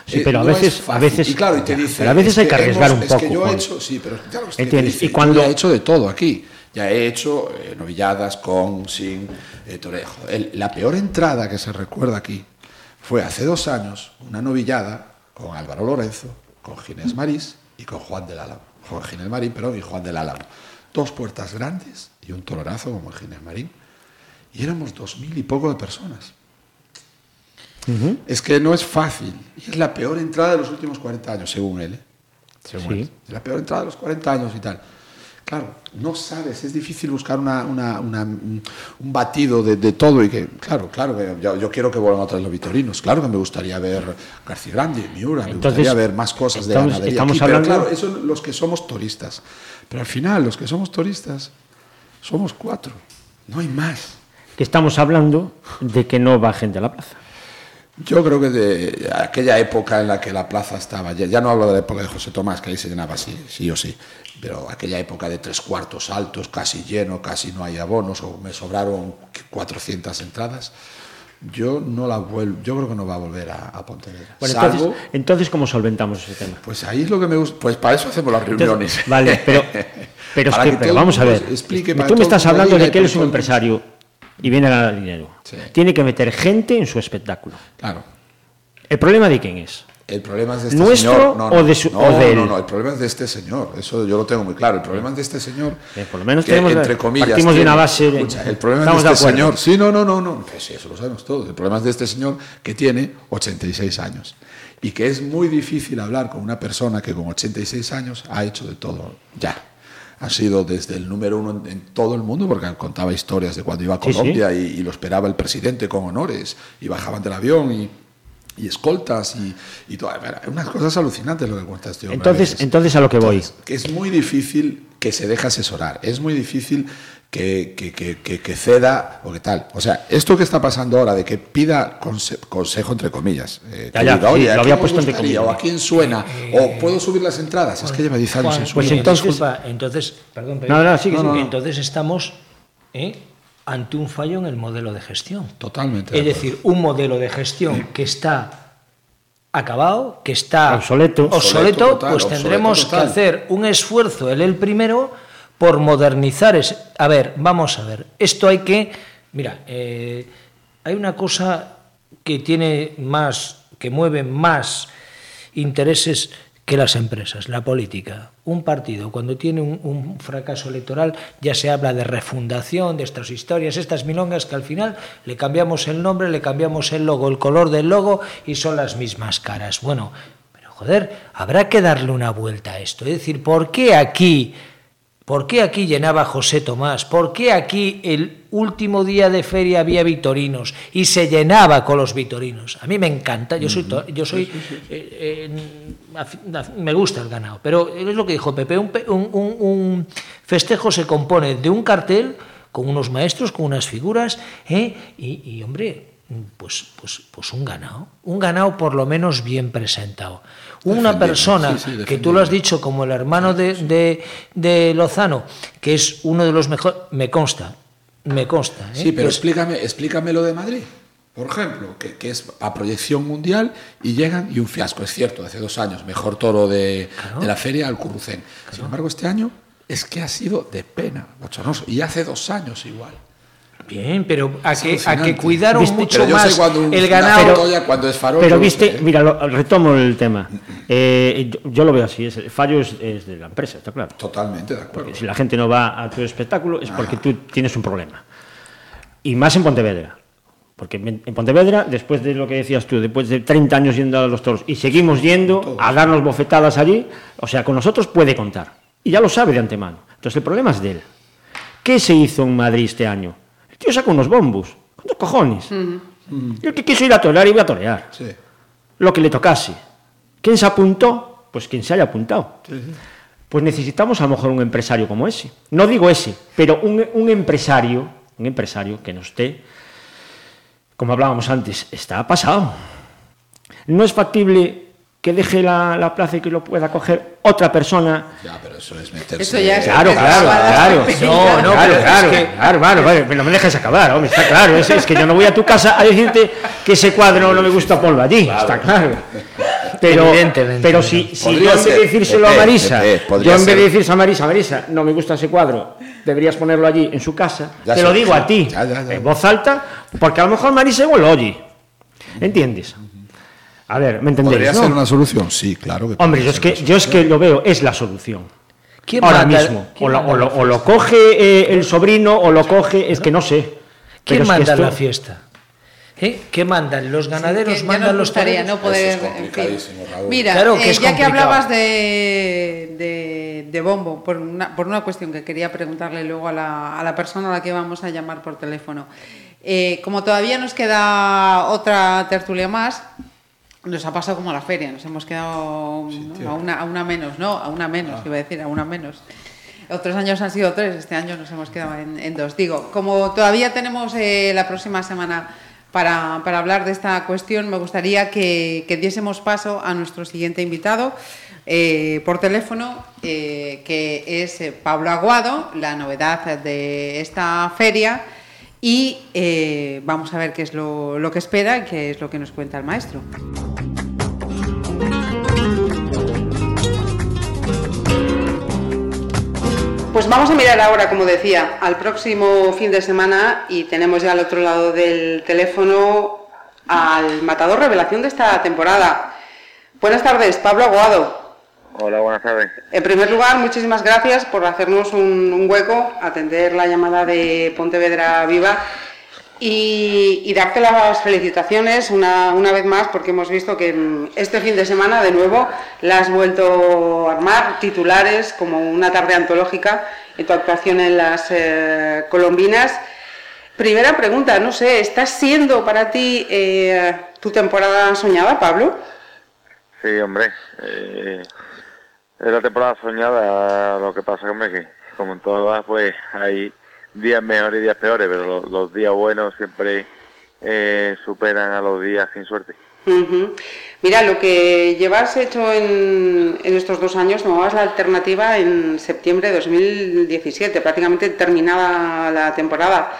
Sí, eh, pero a, veces, a veces. Y claro, y te dice. a veces hay que arriesgar un es poco. Es que yo he hecho. Sí, pero claro, es que y cuando. he hecho de todo aquí. Ya he hecho eh, novilladas con, sin, eh, torejo. la peor entrada que se recuerda aquí fue hace dos años una novillada con Álvaro Lorenzo, con Ginés Marís y con Juan del Álamo. Juan Ginés Marín, perdón, y Juan del Álamo dos puertas grandes y un tolorazo como el Ginés Marín. Y éramos dos mil y poco de personas. Es que no es fácil. Y es la peor entrada de los últimos 40 años, según él. ¿eh? Según él. Es la peor entrada de los 40 años y tal. Claro, no sabes, es difícil buscar una, una, un batido de, de, todo y que, claro, claro, yo, yo, quiero que vuelvan otra vez los vitorinos, claro que me gustaría ver García Grande, Miura, me gustaría ver más cosas de estamos, ganadería estamos aquí, hablando... pero claro, eso los que somos turistas. Pero al final, los que somos turistas, somos cuatro, no hay más. Que estamos hablando de que no va gente a la plaza. Yo creo que de aquella época en la que la plaza estaba, ya, ya no hablo de la época de José Tomás, que ahí se llenaba así, sí o sí, pero aquella época de tres cuartos altos, casi lleno, casi no hay abonos, o me sobraron 400 entradas, yo no la vuelvo, yo creo que no va a volver a, a Pontevedra. Bueno, entonces, entonces, ¿cómo solventamos ese tema? Pues ahí es lo que me gusta, pues para eso hacemos las reuniones. Vale, pero, pero, es que, pero vamos a ver, explique tú me estás hablando de que él es un empresario y viene a ganar dinero. Sí. Tiene que meter gente en su espectáculo. Claro. ¿El problema de quién es? El problema es de este ¿Nuestro señor. No, no, o de su- no, o de no, no, el problema es de este señor. Eso yo lo tengo muy claro. El problema es de este señor. Eh, por lo menos que, tenemos- entre comillas. partimos de una tiene- base de- Escucha, el problema es de de este acuerdo. señor. Sí, no, no, no, no. Pues sí, eso lo sabemos todos. El problema es de este señor que tiene 86 años. Y que es muy difícil hablar con una persona que con 86 años ha hecho de todo ya. Ha sido desde el número uno en, en todo el mundo, porque contaba historias de cuando iba a Sí, sí. Colombia Y, y lo esperaba el presidente con honores, y bajaban del avión y, y escoltas y, y todo. Unas cosas alucinantes lo que cuenta este hombre. a Entonces, veces. entonces a lo que voy. Entonces, que es muy difícil que se deje asesorar, es muy difícil que, que, que, que- que ceda o que tal. O sea, esto que está pasando ahora de que pida conse- consejo entre comillas, eh, Ya, ya, diga, sí, oye, lo ¿a había puesto entre comillas. o a quién suena, o puedo subir las entradas, es que lleva 10 años Juan, sin Pues eh, entonces- disculpa, entonces, perdón. No, no, No, no. entonces estamos ¿eh? Ante un fallo en el modelo de gestión. Totalmente. Es decir, un modelo de gestión que está acabado, que está Obsoleto. obsoleto, total, pues tendremos que hacer un esfuerzo, él el primero, por modernizar. ese- A ver, vamos a ver, esto hay que... Mira, eh, hay una cosa que tiene más, que mueve más intereses que las empresas, la política. Un partido, cuando tiene un, un fracaso electoral, ya se habla de refundación, de estas historias, estas milongas que al final le cambiamos el nombre, le cambiamos el logo, el color del logo y son las mismas caras. Bueno, pero joder, habrá que darle una vuelta a esto. Es decir, ¿por qué aquí ¿Por qué aquí llenaba José Tomás? ¿Por qué aquí el último día de feria había vitorinos y se llenaba con los vitorinos? A mí me encanta, yo soy, yo soy, eh, eh, me gusta el ganado, pero es lo que dijo Pepe, un, pe- un- un- un festejo se compone de un cartel con unos maestros, con unas figuras, ¿eh? y, y, hombre, pues, pues, pues un ganado, un ganado por lo menos bien presentado. Una persona sí, sí, que tú lo has dicho como el hermano de, de, de Lozano, que es uno de los mejores, me consta, me consta. ¿eh? Sí, pero Pues, explícame, explícame lo de Madrid. Por ejemplo, que, que es a proyección mundial y llegan y un fiasco, es cierto, hace dos años, mejor toro de, de la feria al Currucén. Sin embargo, este año es que ha sido de pena, bochornoso. Y hace dos años igual. Bien, pero a que, a que cuidaron ¿Viste? mucho Pero más un- el ganado. Toya, cuando es farol. Pero viste, sé, ¿eh? mira, lo- retomo el tema. Eh, yo, yo lo veo así, es, el fallo es, es de la empresa, está claro. Totalmente de acuerdo. Porque si la gente no va a tu espectáculo es porque tú tienes un problema. Y más en Pontevedra. Porque en en Pontevedra, después de lo que decías tú, después de 30 años yendo a los toros y seguimos yendo a darnos bofetadas allí, o sea, con nosotros puede contar. Y ya lo sabe de antemano. Entonces el problema es de él. ¿Qué se hizo en Madrid este año? Tío sacó unos bombos. ¿Cuántos cojones? Yo el que quiso ir a torear, iba a torear. Sí. Lo que le tocase. ¿Quién se apuntó? Pues quien se haya apuntado. Pues necesitamos a lo mejor un empresario como ese. No digo ese, pero un, un empresario, un empresario que no esté, como hablábamos antes, está pasado. No es factible que deje la, la plaza y que lo pueda coger otra persona. Ya, pero eso es meterse. Eso ya es- Claro, claro, claro. No, no, claro, pero es claro, que- claro, claro, vale, pero no me dejes acabar, hombre, está claro. Es, es que yo no voy a tu casa a decirte que ese cuadro no me gusta ponlo allí, está claro. Pero, Evidentemente. pero si, yo en vez de decírselo a Pepe, Marisa, Pepe, podría yo en vez de decirse a Marisa, Marisa, no me gusta ese cuadro, deberías ponerlo allí en su casa, Ya te sé, lo digo a ti, ya, ya, ya. en voz alta, porque a lo mejor Marisa igual lo oye. ¿Entiendes? A ver, ¿me entendéis? ¿Podría no? ser una solución? Sí, claro que Hombre, yo es ser que, yo es que lo veo, es la solución. ¿Quién Ahora manda- mismo. O lo, manda o lo- la o lo fiesta? coge eh, el sobrino o lo coge, es que no sé. ¿Quién Pero es que manda esto- la fiesta? ¿Eh? ¿Qué mandan? ¿Los ganaderos que ya mandan los gustaría no poder en fin. Raúl. mira Claro que eh, es ya que hablabas de, de, de bombo por una, por una cuestión que quería preguntarle luego a la, a la persona a la que vamos a llamar por teléfono Eh, como todavía nos queda otra tertulia más nos ha pasado como a la feria nos hemos quedado ¿no? a, una, a una menos no a una menos iba a decir a una menos otros años han sido tres, este año nos hemos quedado en, en dos. Digo, como todavía tenemos eh, la próxima semana para, para hablar de esta cuestión, me gustaría que, que diésemos paso a nuestro siguiente invitado eh, por teléfono, eh, que es Pablo Aguado, la novedad de esta feria. Y vamos a ver qué es lo, lo que espera y qué es lo que nos cuenta el maestro. Pues vamos a mirar ahora, como decía, al próximo fin de semana y tenemos ya al otro lado del teléfono al matador revelación de esta temporada. Buenas tardes, Pablo Aguado. Hola, buenas tardes. En primer lugar, muchísimas gracias por hacernos un, hueco, atender la llamada de Pontevedra Viva y, darte las felicitaciones una, una, vez más porque hemos visto que este fin de semana de nuevo la has vuelto a armar titulares como una tarde antológica en tu actuación en las eh, colombinas. Primera pregunta, no sé, ¿estás siendo para ti eh, tu temporada soñada, Pablo? Sí, hombre. Eh, es la temporada soñada, lo que pasa es que, como en todas, pues hay días mejores y días peores, pero los, días buenos siempre eh, superan a los días sin suerte. Mira, lo que llevas hecho en, estos dos años, tomabas la alternativa en septiembre de 2017, prácticamente terminada la temporada.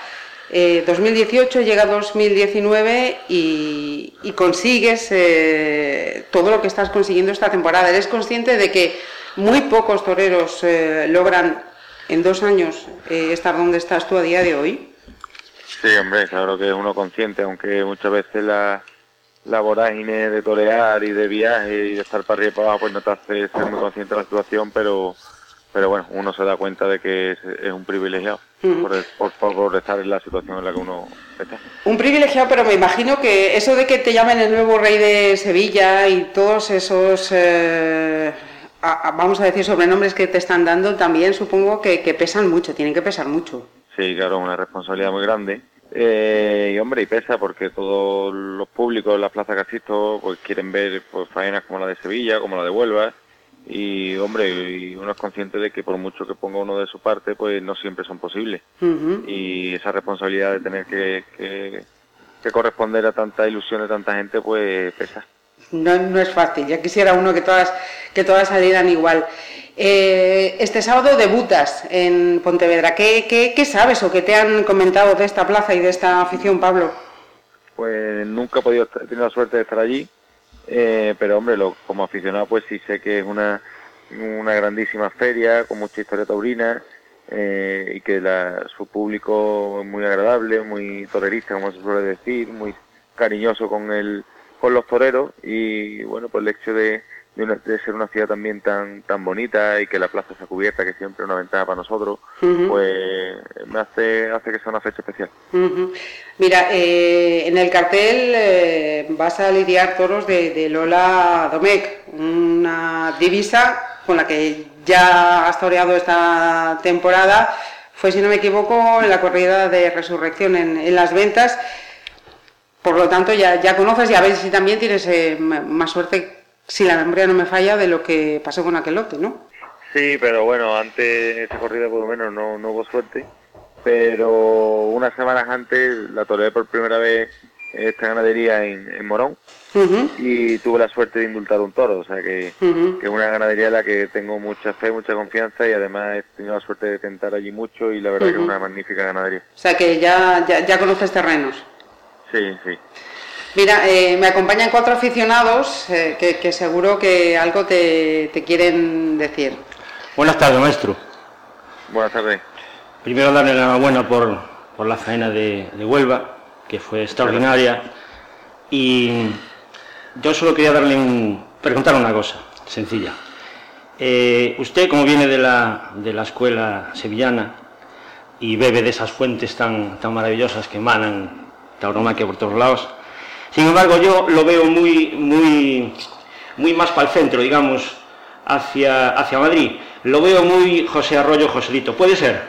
2018 eh, llega 2019 y, consigues eh, todo lo que estás consiguiendo esta temporada. ¿Eres consciente de que muy pocos toreros eh, logran en dos años estar donde estás tú a día de hoy? Sí, hombre, claro que es uno consciente, aunque muchas veces la, la vorágine de torear y de viaje y de estar para arriba y para abajo pues no te hace ser muy consciente de la situación, pero pero bueno, uno se da cuenta de que es, un privilegiado por, por, estar en la situación en la que uno está. Un privilegiado, pero me imagino que eso de que te llamen el nuevo rey de Sevilla y todos esos, eh, vamos a decir, sobrenombres que te están dando, también supongo que, pesan mucho, tienen que pesar mucho. Sí, claro, una responsabilidad muy grande. Eh, y hombre, y pesa porque todos los públicos en la Plaza Casisto pues quieren ver pues, faenas como la de Sevilla, como la de Huelva, y hombre y uno es consciente de que por mucho que ponga uno de su parte pues no siempre son posibles y esa responsabilidad de tener que, que, corresponder a tanta ilusión de tanta gente pues pesa no, no es fácil. Ya quisiera uno que todas que todas salieran igual. Eh, este sábado debutas en Pontevedra. ¿Qué, ¿Qué, qué, sabes o qué te han comentado de esta plaza y de esta afición Pablo pues nunca he podido tener la suerte de estar allí eh, pero hombre, lo, como aficionado pues sí sé que es una, una grandísima feria con mucha historia taurina eh, y que la, su público es muy agradable, muy torerista como se suele decir, muy cariñoso con el con los toreros y bueno pues el hecho de, de, ser una ciudad también tan tan bonita y que la plaza está cubierta, que siempre es una ventaja para nosotros, pues me hace, hace que sea una fecha especial. Mira, eh, en el cartel eh, vas a lidiar toros de, Lola Domecq, una divisa con la que ya has toreado esta temporada. Fue, si no me equivoco, en la corrida de resurrección en, las ventas. Por lo tanto, ya, ya conoces y a ver si también tienes eh, más suerte si la memoria no me falla, de lo que pasó con aquel lote, ¿no? Sí, pero bueno, antes esa corrida por lo menos no, no hubo suerte, pero unas semanas antes la toreé por primera vez esta ganadería en, Morón y tuve la suerte de indultar un toro, o sea que, es una ganadería en la que tengo mucha fe, mucha confianza y además he tenido la suerte de tentar allí mucho y la verdad que es una magnífica ganadería. O sea que ya, ya, ya conoces terrenos. Sí, sí. Mira, eh, me acompañan cuatro aficionados eh, que, seguro que algo te, quieren decir. Buenas tardes, maestro. Buenas tardes. Primero darle la enhorabuena por, por la faena de, Huelva, que fue extraordinaria. Y yo solo quería darle un, preguntar una cosa sencilla. Eh, usted, como viene de la, de la escuela sevillana y bebe de esas fuentes tan, tan maravillosas que emanan tauromaquia por todos lados, sin embargo, yo lo veo muy, muy, muy más para el centro, digamos, hacia, hacia Madrid. Lo veo muy José Arroyo, Joselito. ¿Puede ser?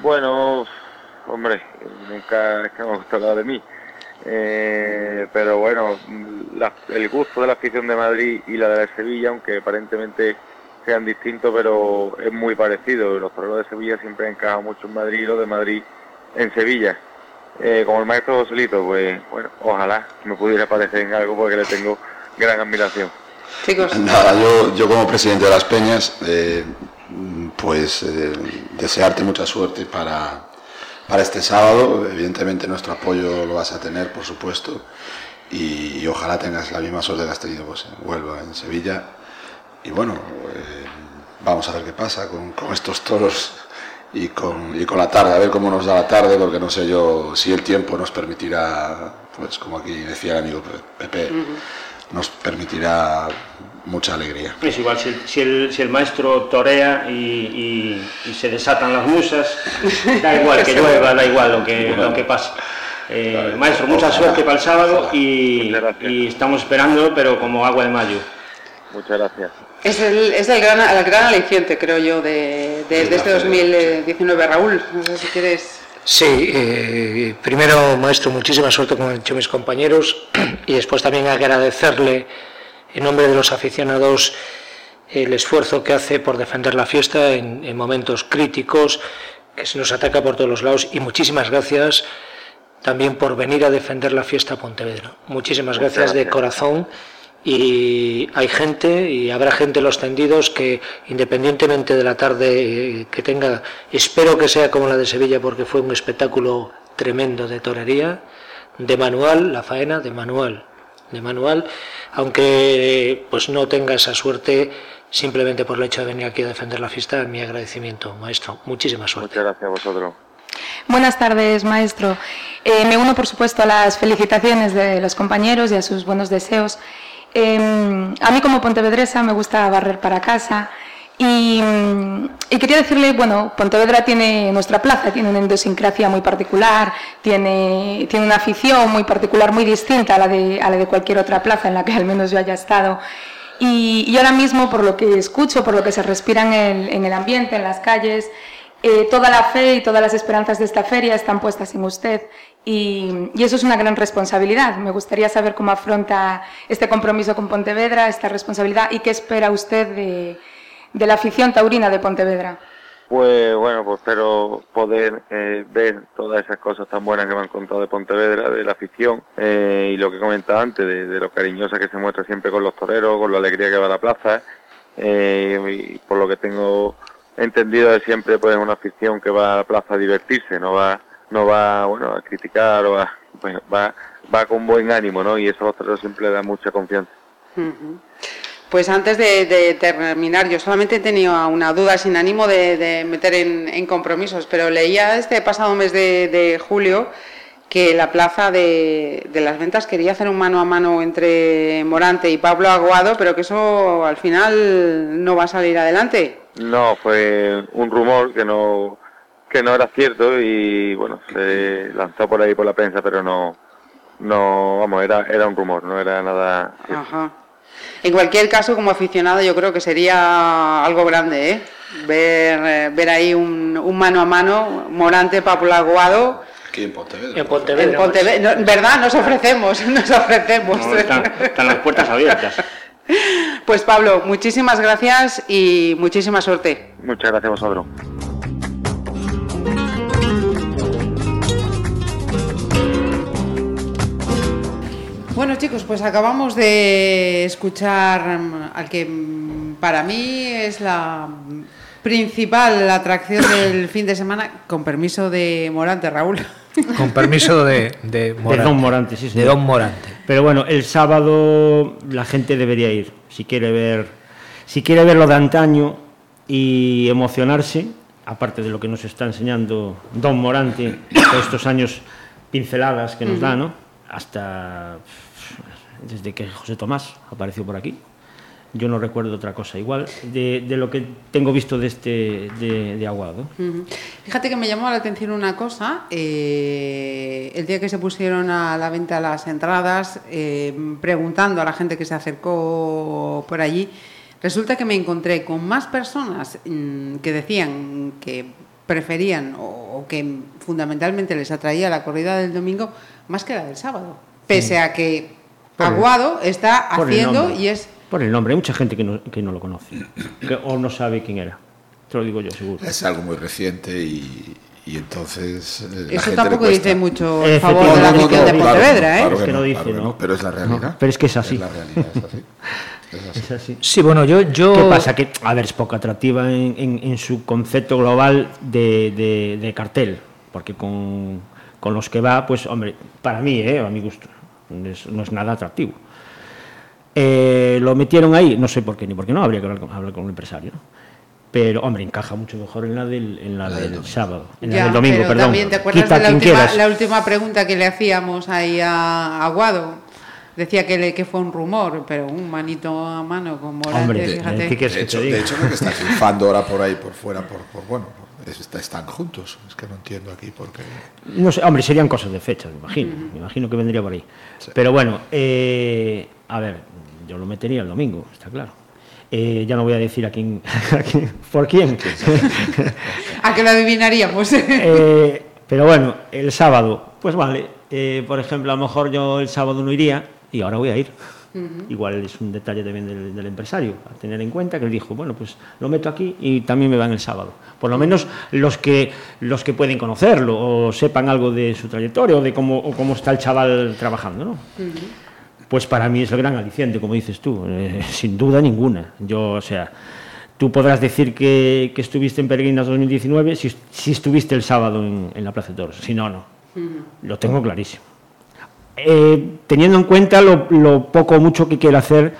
Bueno, hombre, nunca es que hemos hablado de mí. Eh, pero bueno, el gusto de la afición de Madrid y la de Sevilla, aunque aparentemente sean distintos, pero es muy parecido. Los toreros de Sevilla siempre han encajado mucho en Madrid y los de Madrid en Sevilla. Eh, como el maestro Joselito, pues bueno, ojalá me pudiera parecer en algo porque le tengo gran admiración. Chicos. Nada, yo, yo como presidente de las Peñas, eh, pues eh, desearte mucha suerte para, para este sábado. Evidentemente nuestro apoyo lo vas a tener, por supuesto, y, ojalá tengas la misma suerte que has tenido pues, en Huelva, en Sevilla. Y bueno, vamos a ver qué pasa con, con estos toros y con, y con la tarde, a ver cómo nos da la tarde, porque no sé yo si el tiempo nos permitirá, pues como aquí decía el amigo Pepe, nos permitirá mucha alegría. Es igual, si el, si el, maestro torea y, se desatan las musas, da igual que llueva, da igual lo que, lo que pase. Eh, maestro, mucha suerte para el sábado y, estamos esperando, pero como agua de mayo. Muchas gracias. Es el, es el gran, el gran aliciente, creo yo, de, de, este 2019. Raúl, no sé si quieres... Sí, eh, primero, maestro, muchísima suerte, como han dicho mis compañeros, y después también agradecerle, en nombre de los aficionados, el esfuerzo que hace por defender la fiesta en, en momentos críticos, que se nos ataca por todos los lados, y muchísimas gracias también por venir a defender la fiesta a Pontevedra. Muchísimas gracias, de corazón y hay gente y habrá gente en los tendidos que independientemente de la tarde que tenga, espero que sea como la de Sevilla porque fue un espectáculo tremendo de torería, de manual, la faena de manual, de manual, aunque pues no tenga esa suerte simplemente por el hecho de venir aquí a defender la fiesta, mi agradecimiento, maestro. Muchísima suerte. Muchas gracias a vosotros. Buenas tardes, maestro. Eh, me uno, por supuesto, a las felicitaciones de los compañeros y a sus buenos deseos. Em, a mí, como pontevedresa, me gusta barrer para casa. Y, quería decirle, bueno, Pontevedra tiene, nuestra plaza tiene una idiosincrasia muy particular, tiene, tiene una afición muy particular, muy distinta a la, de, a la de cualquier otra plaza en la que al menos yo haya estado. Y, ahora mismo, por lo que escucho, por lo que se respira en el, en el ambiente, en las calles, eh, toda la fe y todas las esperanzas de esta feria están puestas en usted y, eso es una gran responsabilidad. Me gustaría saber cómo afronta este compromiso con Pontevedra, esta responsabilidad y qué espera usted de, la afición taurina de Pontevedra. Pues bueno, pues espero poder eh, ver todas esas cosas tan buenas que me han contado de Pontevedra, de la afición eh, y lo que comentaba antes, de, lo cariñosa que se muestra siempre con los toreros, con la alegría que va a la plaza y por lo que tengo entendido de siempre pues una afición que va a la plaza a divertirse, no va no va bueno a criticar o a, va va con buen ánimo, ¿no? Y eso a los toreros siempre le da mucha confianza. Pues antes de, terminar, yo solamente he tenido una duda sin ánimo de, meter en, compromisos, pero leía este pasado mes de, julio que la plaza de, las ventas quería hacer un mano a mano entre Morante y Pablo Aguado, pero que eso al final no va a salir adelante. No, fue un rumor que no que no era cierto y bueno, se lanzó por ahí por la prensa, pero no no, vamos, era era un rumor, no era nada Ajá. En cualquier caso, como aficionado, yo creo que sería algo grande, ¿eh? Ver, eh, ver ahí un, un mano a mano, Morante, Pablo Aguado. Aquí en Pontevedra. En Pontevedra. En ¿Verdad? Nos ofrecemos, nos ofrecemos. están las puertas abiertas. Pues Pablo, muchísimas gracias y muchísima suerte. Muchas gracias a vosotros. Bueno chicos, pues acabamos de escuchar mm, al que mm, para mí es la principal atracción del fin de semana, con permiso de Morante, Raúl. Con permiso de, de, Don Morante, sí, De Don Morante. Pero bueno, el sábado la gente debería ir, si quiere ver, si quiere ver lo de antaño y emocionarse, aparte de lo que nos está enseñando Don Morante, estos años pinceladas que nos da, ¿no? Hasta desde que José Tomás apareció por aquí yo no recuerdo otra cosa igual de, lo que tengo visto de este de, Aguado. Fíjate que me llamó la atención una cosa, eh, el día que se pusieron a la venta las entradas, eh, preguntando a la gente que se acercó por allí, resulta que me encontré con más personas mm, que decían que preferían o, que fundamentalmente les atraía la corrida del domingo más que la del sábado, pese a que Aguado está haciendo y es por el nombre, hay mucha gente que no, que no lo conoce o no sabe quién era. Te lo digo yo, seguro. Es algo muy reciente y, y entonces. Eh, Eso tampoco dice mucho en favor de la afición de Pontevedra, ¿eh? es que no dice, ¿no? Pero es la realidad. pero es que es así. Es la realidad, es así. Es así. Sí, bueno, yo, yo... ¿Qué pasa? Que, a ver, es poco atractiva en, en, en su concepto global de, de, de cartel, porque con, con, los que va, pues, hombre, para mí, ¿eh? a mi gusto, no es nada atractivo. Eh, lo metieron ahí, no sé por qué ni por qué no, habría que hablar con, el empresario. Pero, hombre, encaja mucho mejor en la del, en la, del sábado, en la del domingo, perdón. También, ¿Te acuerdas de la última, la última, pregunta que le hacíamos ahí a Aguado? decía que, que fue un rumor, pero un manito a mano con Morante, Hombre, fíjate. De, de, hecho, de hecho, lo que está triunfando ahora por ahí, por fuera, por, por bueno, por, están juntos. Es que no entiendo aquí por qué. No sé, hombre, serían cosas de fechas, me imagino. Uh -huh. Me imagino que vendría por ahí. Sí. Pero bueno, eh, a ver, yo lo metería el domingo, está claro. Eh, ya no voy a decir a quién, a quién por quién. a que lo adivinaríamos. eh, pero bueno, el sábado, pues vale. Eh, por ejemplo, a lo mejor yo el sábado no iría y ahora voy a ir. Uh -huh. Igual es un detalle también del, del, empresario, a tener en cuenta que él dijo, bueno, pues lo meto aquí y también me van el sábado. Por lo menos los que, los que pueden conocerlo o sepan algo de su trayectoria o de cómo, o cómo está el chaval trabajando, ¿no? Uh -huh. Pues para mí es el gran aliciente, como dices tú, eh, sin duda ninguna. Yo, o sea, tú podrás decir que, que estuviste en Peregrinas 2019 si, si estuviste el sábado en, en, la Plaza de Toros, si no, no. Uh -huh. Lo tengo clarísimo. Eh, teniendo en cuenta lo, lo, poco o mucho que quiere hacer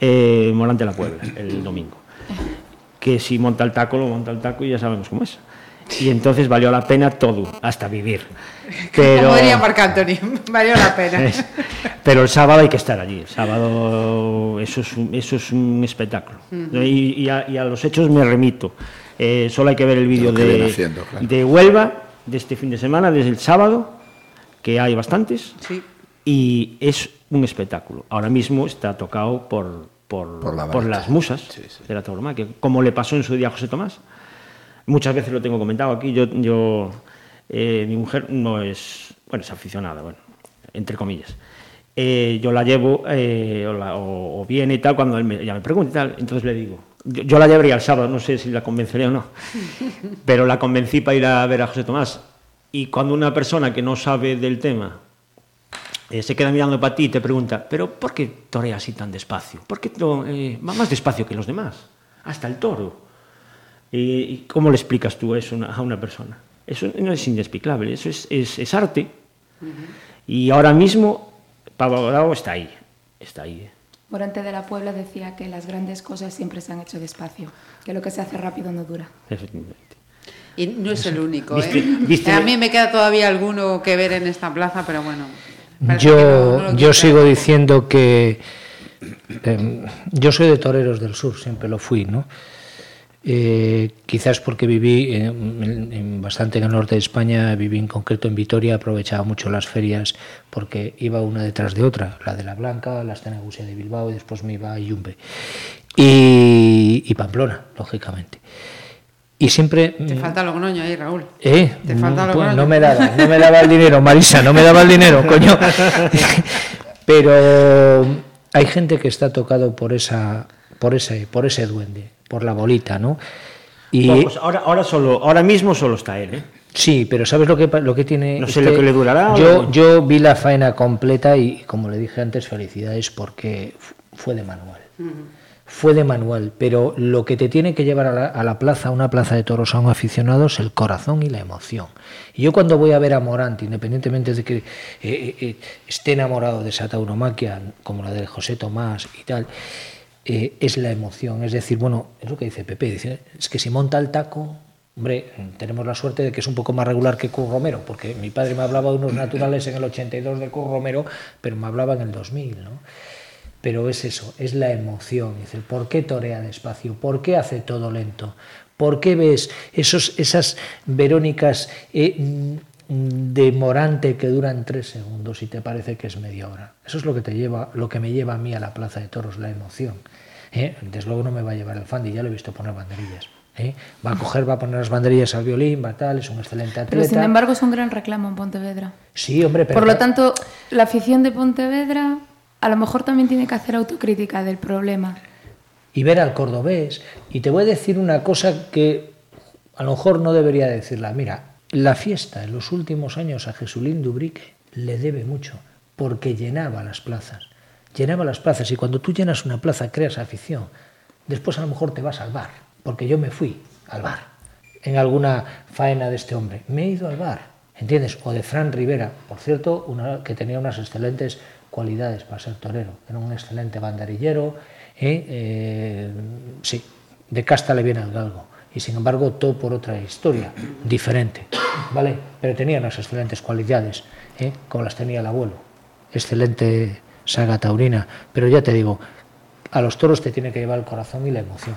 eh, Morante la Puebla el domingo. Que si monta el taco, lo monta el taco y ya sabemos cómo es. Y entonces valió la pena todo, hasta vivir. Pero, Como diría Marc Anthony, valió la pena. Es, pero el sábado hay que estar allí. El sábado eso es un, eso es un espectáculo. Uh -huh. y, y, a, y, a, los hechos me remito. Eh, solo hay que ver el vídeo de, haciendo, claro. de Huelva de este fin de semana, desde el sábado, que hay bastantes. Sí. Y es un espectáculo. Ahora mismo está tocado por, por, por, la por las musas sí, sí. de la tauromaquia, como le pasó en su día a José Tomás. Muchas veces lo tengo comentado aquí. Yo, yo eh, mi mujer no es, bueno, es aficionada, bueno, entre comillas. Eh, yo la llevo eh, o, la, o, o, viene y tal cuando él me, ya me pregunta y tal, entonces le digo, yo, yo, la llevaría el sábado, no sé si la convencería o no, pero la convencí para ir a ver a José Tomás. Y cuando una persona que no sabe del tema eh, se queda mirando para ti y te pregunta, pero ¿por qué torea así tan despacio? ¿Por qué eh, va más despacio que los demás? Hasta el toro. ¿Y cómo le explicas tú eso a una persona? Eso no es inexplicable, eso es, es, es arte. Uh -huh. Y ahora mismo Pablo Bravo está ahí, está ahí. Morante de la Puebla decía que las grandes cosas siempre se han hecho despacio, que lo que se hace rápido no dura. Efectivamente. Y no es el único. ¿Viste, ¿eh? ¿viste? A mí me queda todavía alguno que ver en esta plaza, pero bueno. Yo, no, no yo sigo diciendo que eh, yo soy de Toreros del Sur, siempre lo fui, ¿no? Eh, quizás porque viví en, bastante en el norte de España, viví en concreto en Vitoria, aprovechaba mucho las ferias porque iba una detrás de otra, la de la Blanca, la Estenagusia de Bilbao y después me iba a Yumbe. Y, y Pamplona, lógicamente. Y siempre... Te falta Logroño ahí, Raúl. ¿Eh? Te falta pues Logroño. no me daba, no me daba el dinero, Marisa, no me daba el dinero, coño. Pero hay gente que está tocado por esa, por ese, por ese duende por la bolita, ¿no? Y bueno, pues ahora, ahora, solo, ahora mismo solo está él, ¿eh? Sí, pero ¿sabes lo que, lo que tiene? No sé este, lo que le durará. Yo, o... yo vi la faena completa y, como le dije antes, felicidades porque fue de manual. Uh -huh. Fue de manual, pero lo que te tiene que llevar a la, a la, plaza, a una plaza de toros a un aficionado es el corazón y la emoción. Y yo cuando voy a ver a Morante, independientemente de que eh, eh, esté enamorado de esa tauromaquia, como la de José Tomás y tal, eh, es la emoción. Es decir, bueno, es lo que dice Pepe, es que si monta el taco, hombre, tenemos la suerte de que es un poco más regular que Cur Romero, porque mi padre me hablaba de unos naturales en el 82 de Cur Romero, pero me hablaba en el 2000, ¿no? Pero es eso, es la emoción. Dice, ¿por qué torea despacio? ¿Por qué hace todo lento? ¿Por qué ves esos, esas Verónicas eh, de Morante que duran tres segundos y te parece que es media hora? Eso es lo que te lleva, lo que me lleva a mí a la plaza de toros, la emoción. ¿Eh? Desde luego no me va a llevar el Fandi, ya lo he visto poner banderillas. ¿eh? Va a coger, va a poner las banderillas al violín, va tal, es un excelente atleta. Pero sin embargo es un gran reclamo en Pontevedra. Sí, hombre, pero... Por lo tanto, la afición de Pontevedra a lo mejor también tiene que hacer autocrítica del problema. Y ver al cordobés. Y te voy a decir una cosa que a lo mejor no debería decirla. Mira, la fiesta en los últimos años a Jesulín Dubrique le debe mucho, porque llenaba las plazas llenaba las plazas y cuando tú llenas una plaza creas afición. Después a lo mejor te vas al bar, porque yo me fui al bar en alguna faena de este hombre. Me he ido al bar, ¿entiendes? O de Fran Rivera, por cierto, una, que tenía unas excelentes cualidades para ser torero. Era un excelente banderillero, ¿eh? Eh, sí, de casta le viene al galgo. Y sin embargo, todo por otra historia, diferente, ¿vale? Pero tenía unas excelentes cualidades, ¿eh? como las tenía el abuelo. Excelente saga taurina. Pero ya te digo, a los toros te tiene que llevar el corazón y la emoción.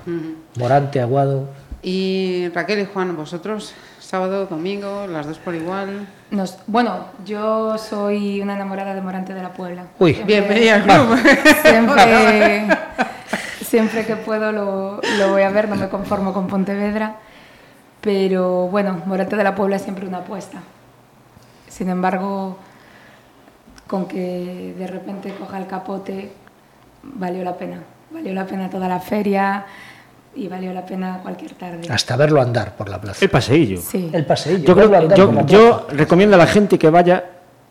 Morante, Aguado. Y Raquel y Juan, vosotros, sábado, domingo, las dos por igual. Nos, bueno, yo soy una enamorada de Morante de la Puebla. Uy, bienvenida al club. Siempre, siempre que puedo lo, lo voy a ver, no me conformo con Pontevedra. Pero bueno, Morante de la Puebla es siempre una apuesta. Sin embargo, con que de repente coja el capote, valió la pena. Valió la pena toda la feria y valió la pena cualquier tarde. Hasta verlo andar por la plaza. El paseillo. Sí. El paseillo. Yo, creo, verlo andar yo, por la yo plaza. recomiendo a la gente que vaya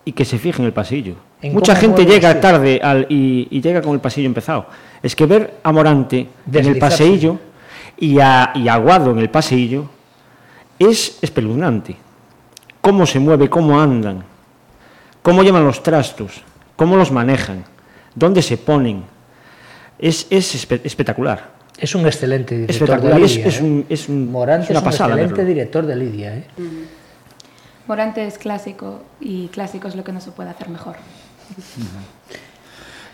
y que se fije en el pasillo. En Mucha gente llega tarde al, y, y llega con el pasillo empezado. Es que ver a Morante en el paseillo y a, y a Aguado en el paseillo es espeluznante. Cómo se mueve, cómo andan, cómo llevan los trastos, cómo los manejan, dónde se ponen. Es, es espe- espectacular. Es un excelente director de. Es, Lidia. es ¿eh? un, es un- Morante es una es un pasada. excelente verlo. director de Lidia. ¿eh? Morante es clásico y clásico es lo que no se puede hacer mejor.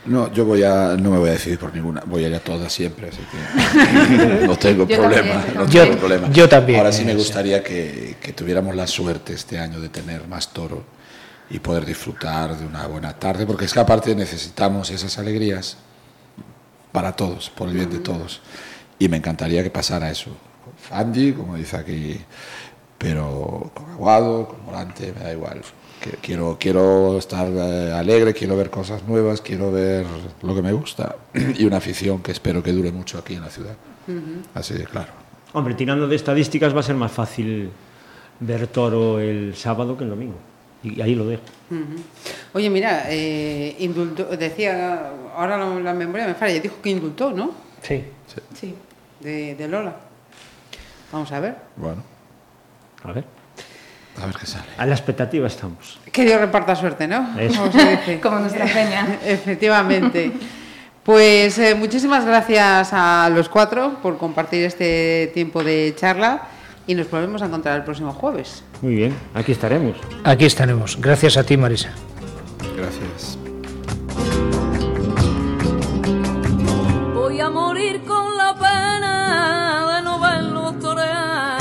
No, yo voy a, no me voy a decidir por ninguna, voy a ir a todas siempre, así que no tengo Yo problema. también, no yo tengo también. problema. Yo también, Ahora sí me eh, sí. gustaría que, que tuviéramos la suerte este año de tener más toro y poder disfrutar de una buena tarde, porque es que aparte necesitamos esas alegrías para todos, por el bien de todos. Y me encantaría que pasara eso. Con Fandi, como dice aquí, pero con Aguado, con Morante, me da igual. Quiero, quiero estar eh, alegre, quiero ver cosas nuevas, quiero ver lo que me gusta y una afición que espero que dure mucho aquí en la ciudad. Así de claro. Hombre, tirando de estadísticas va a ser más fácil ver toro el sábado que el domingo. Y ahí lo dejo. Oye, mira, eh, indultó, decía, ahora la, la memoria me falla, dijo que indultó, ¿no? Sí. Sí. De, de Lola. Vamos a ver. Bueno, A ver. a ver qué sale. A la expectativa estamos. Que Dios reparta suerte, ¿no? Eso. Como se dice. Como nuestra peña. Efectivamente. Pues eh, muchísimas gracias a los cuatro por compartir este tiempo de charla y nos volvemos a encontrar el próximo jueves. Muy bien, aquí estaremos. Aquí estaremos. Gracias a ti, Marisa. Gracias. Voy a morir con la pena de no verlo torear.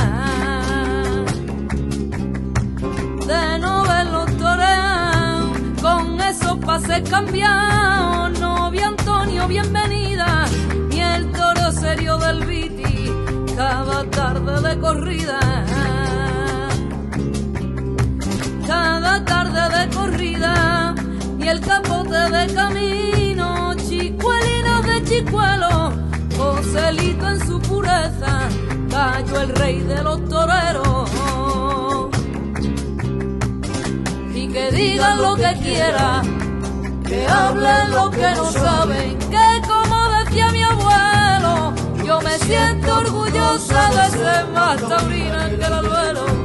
De no verlo torear. Con esos pases cambiados. Novia Antonio, bienvenida. Y el toro serio del Viti. Cada tarde de corrida. Tarde de corrida. Y el capote de camino. Chicuelinos de chicuelo. Joselito en su pureza. Cayó el rey de los toreros. Y que digan lo que quieran, que hablen lo que no saben, que como decía mi abuelo, yo me siento orgullosa de ser más taurina que el abuelo.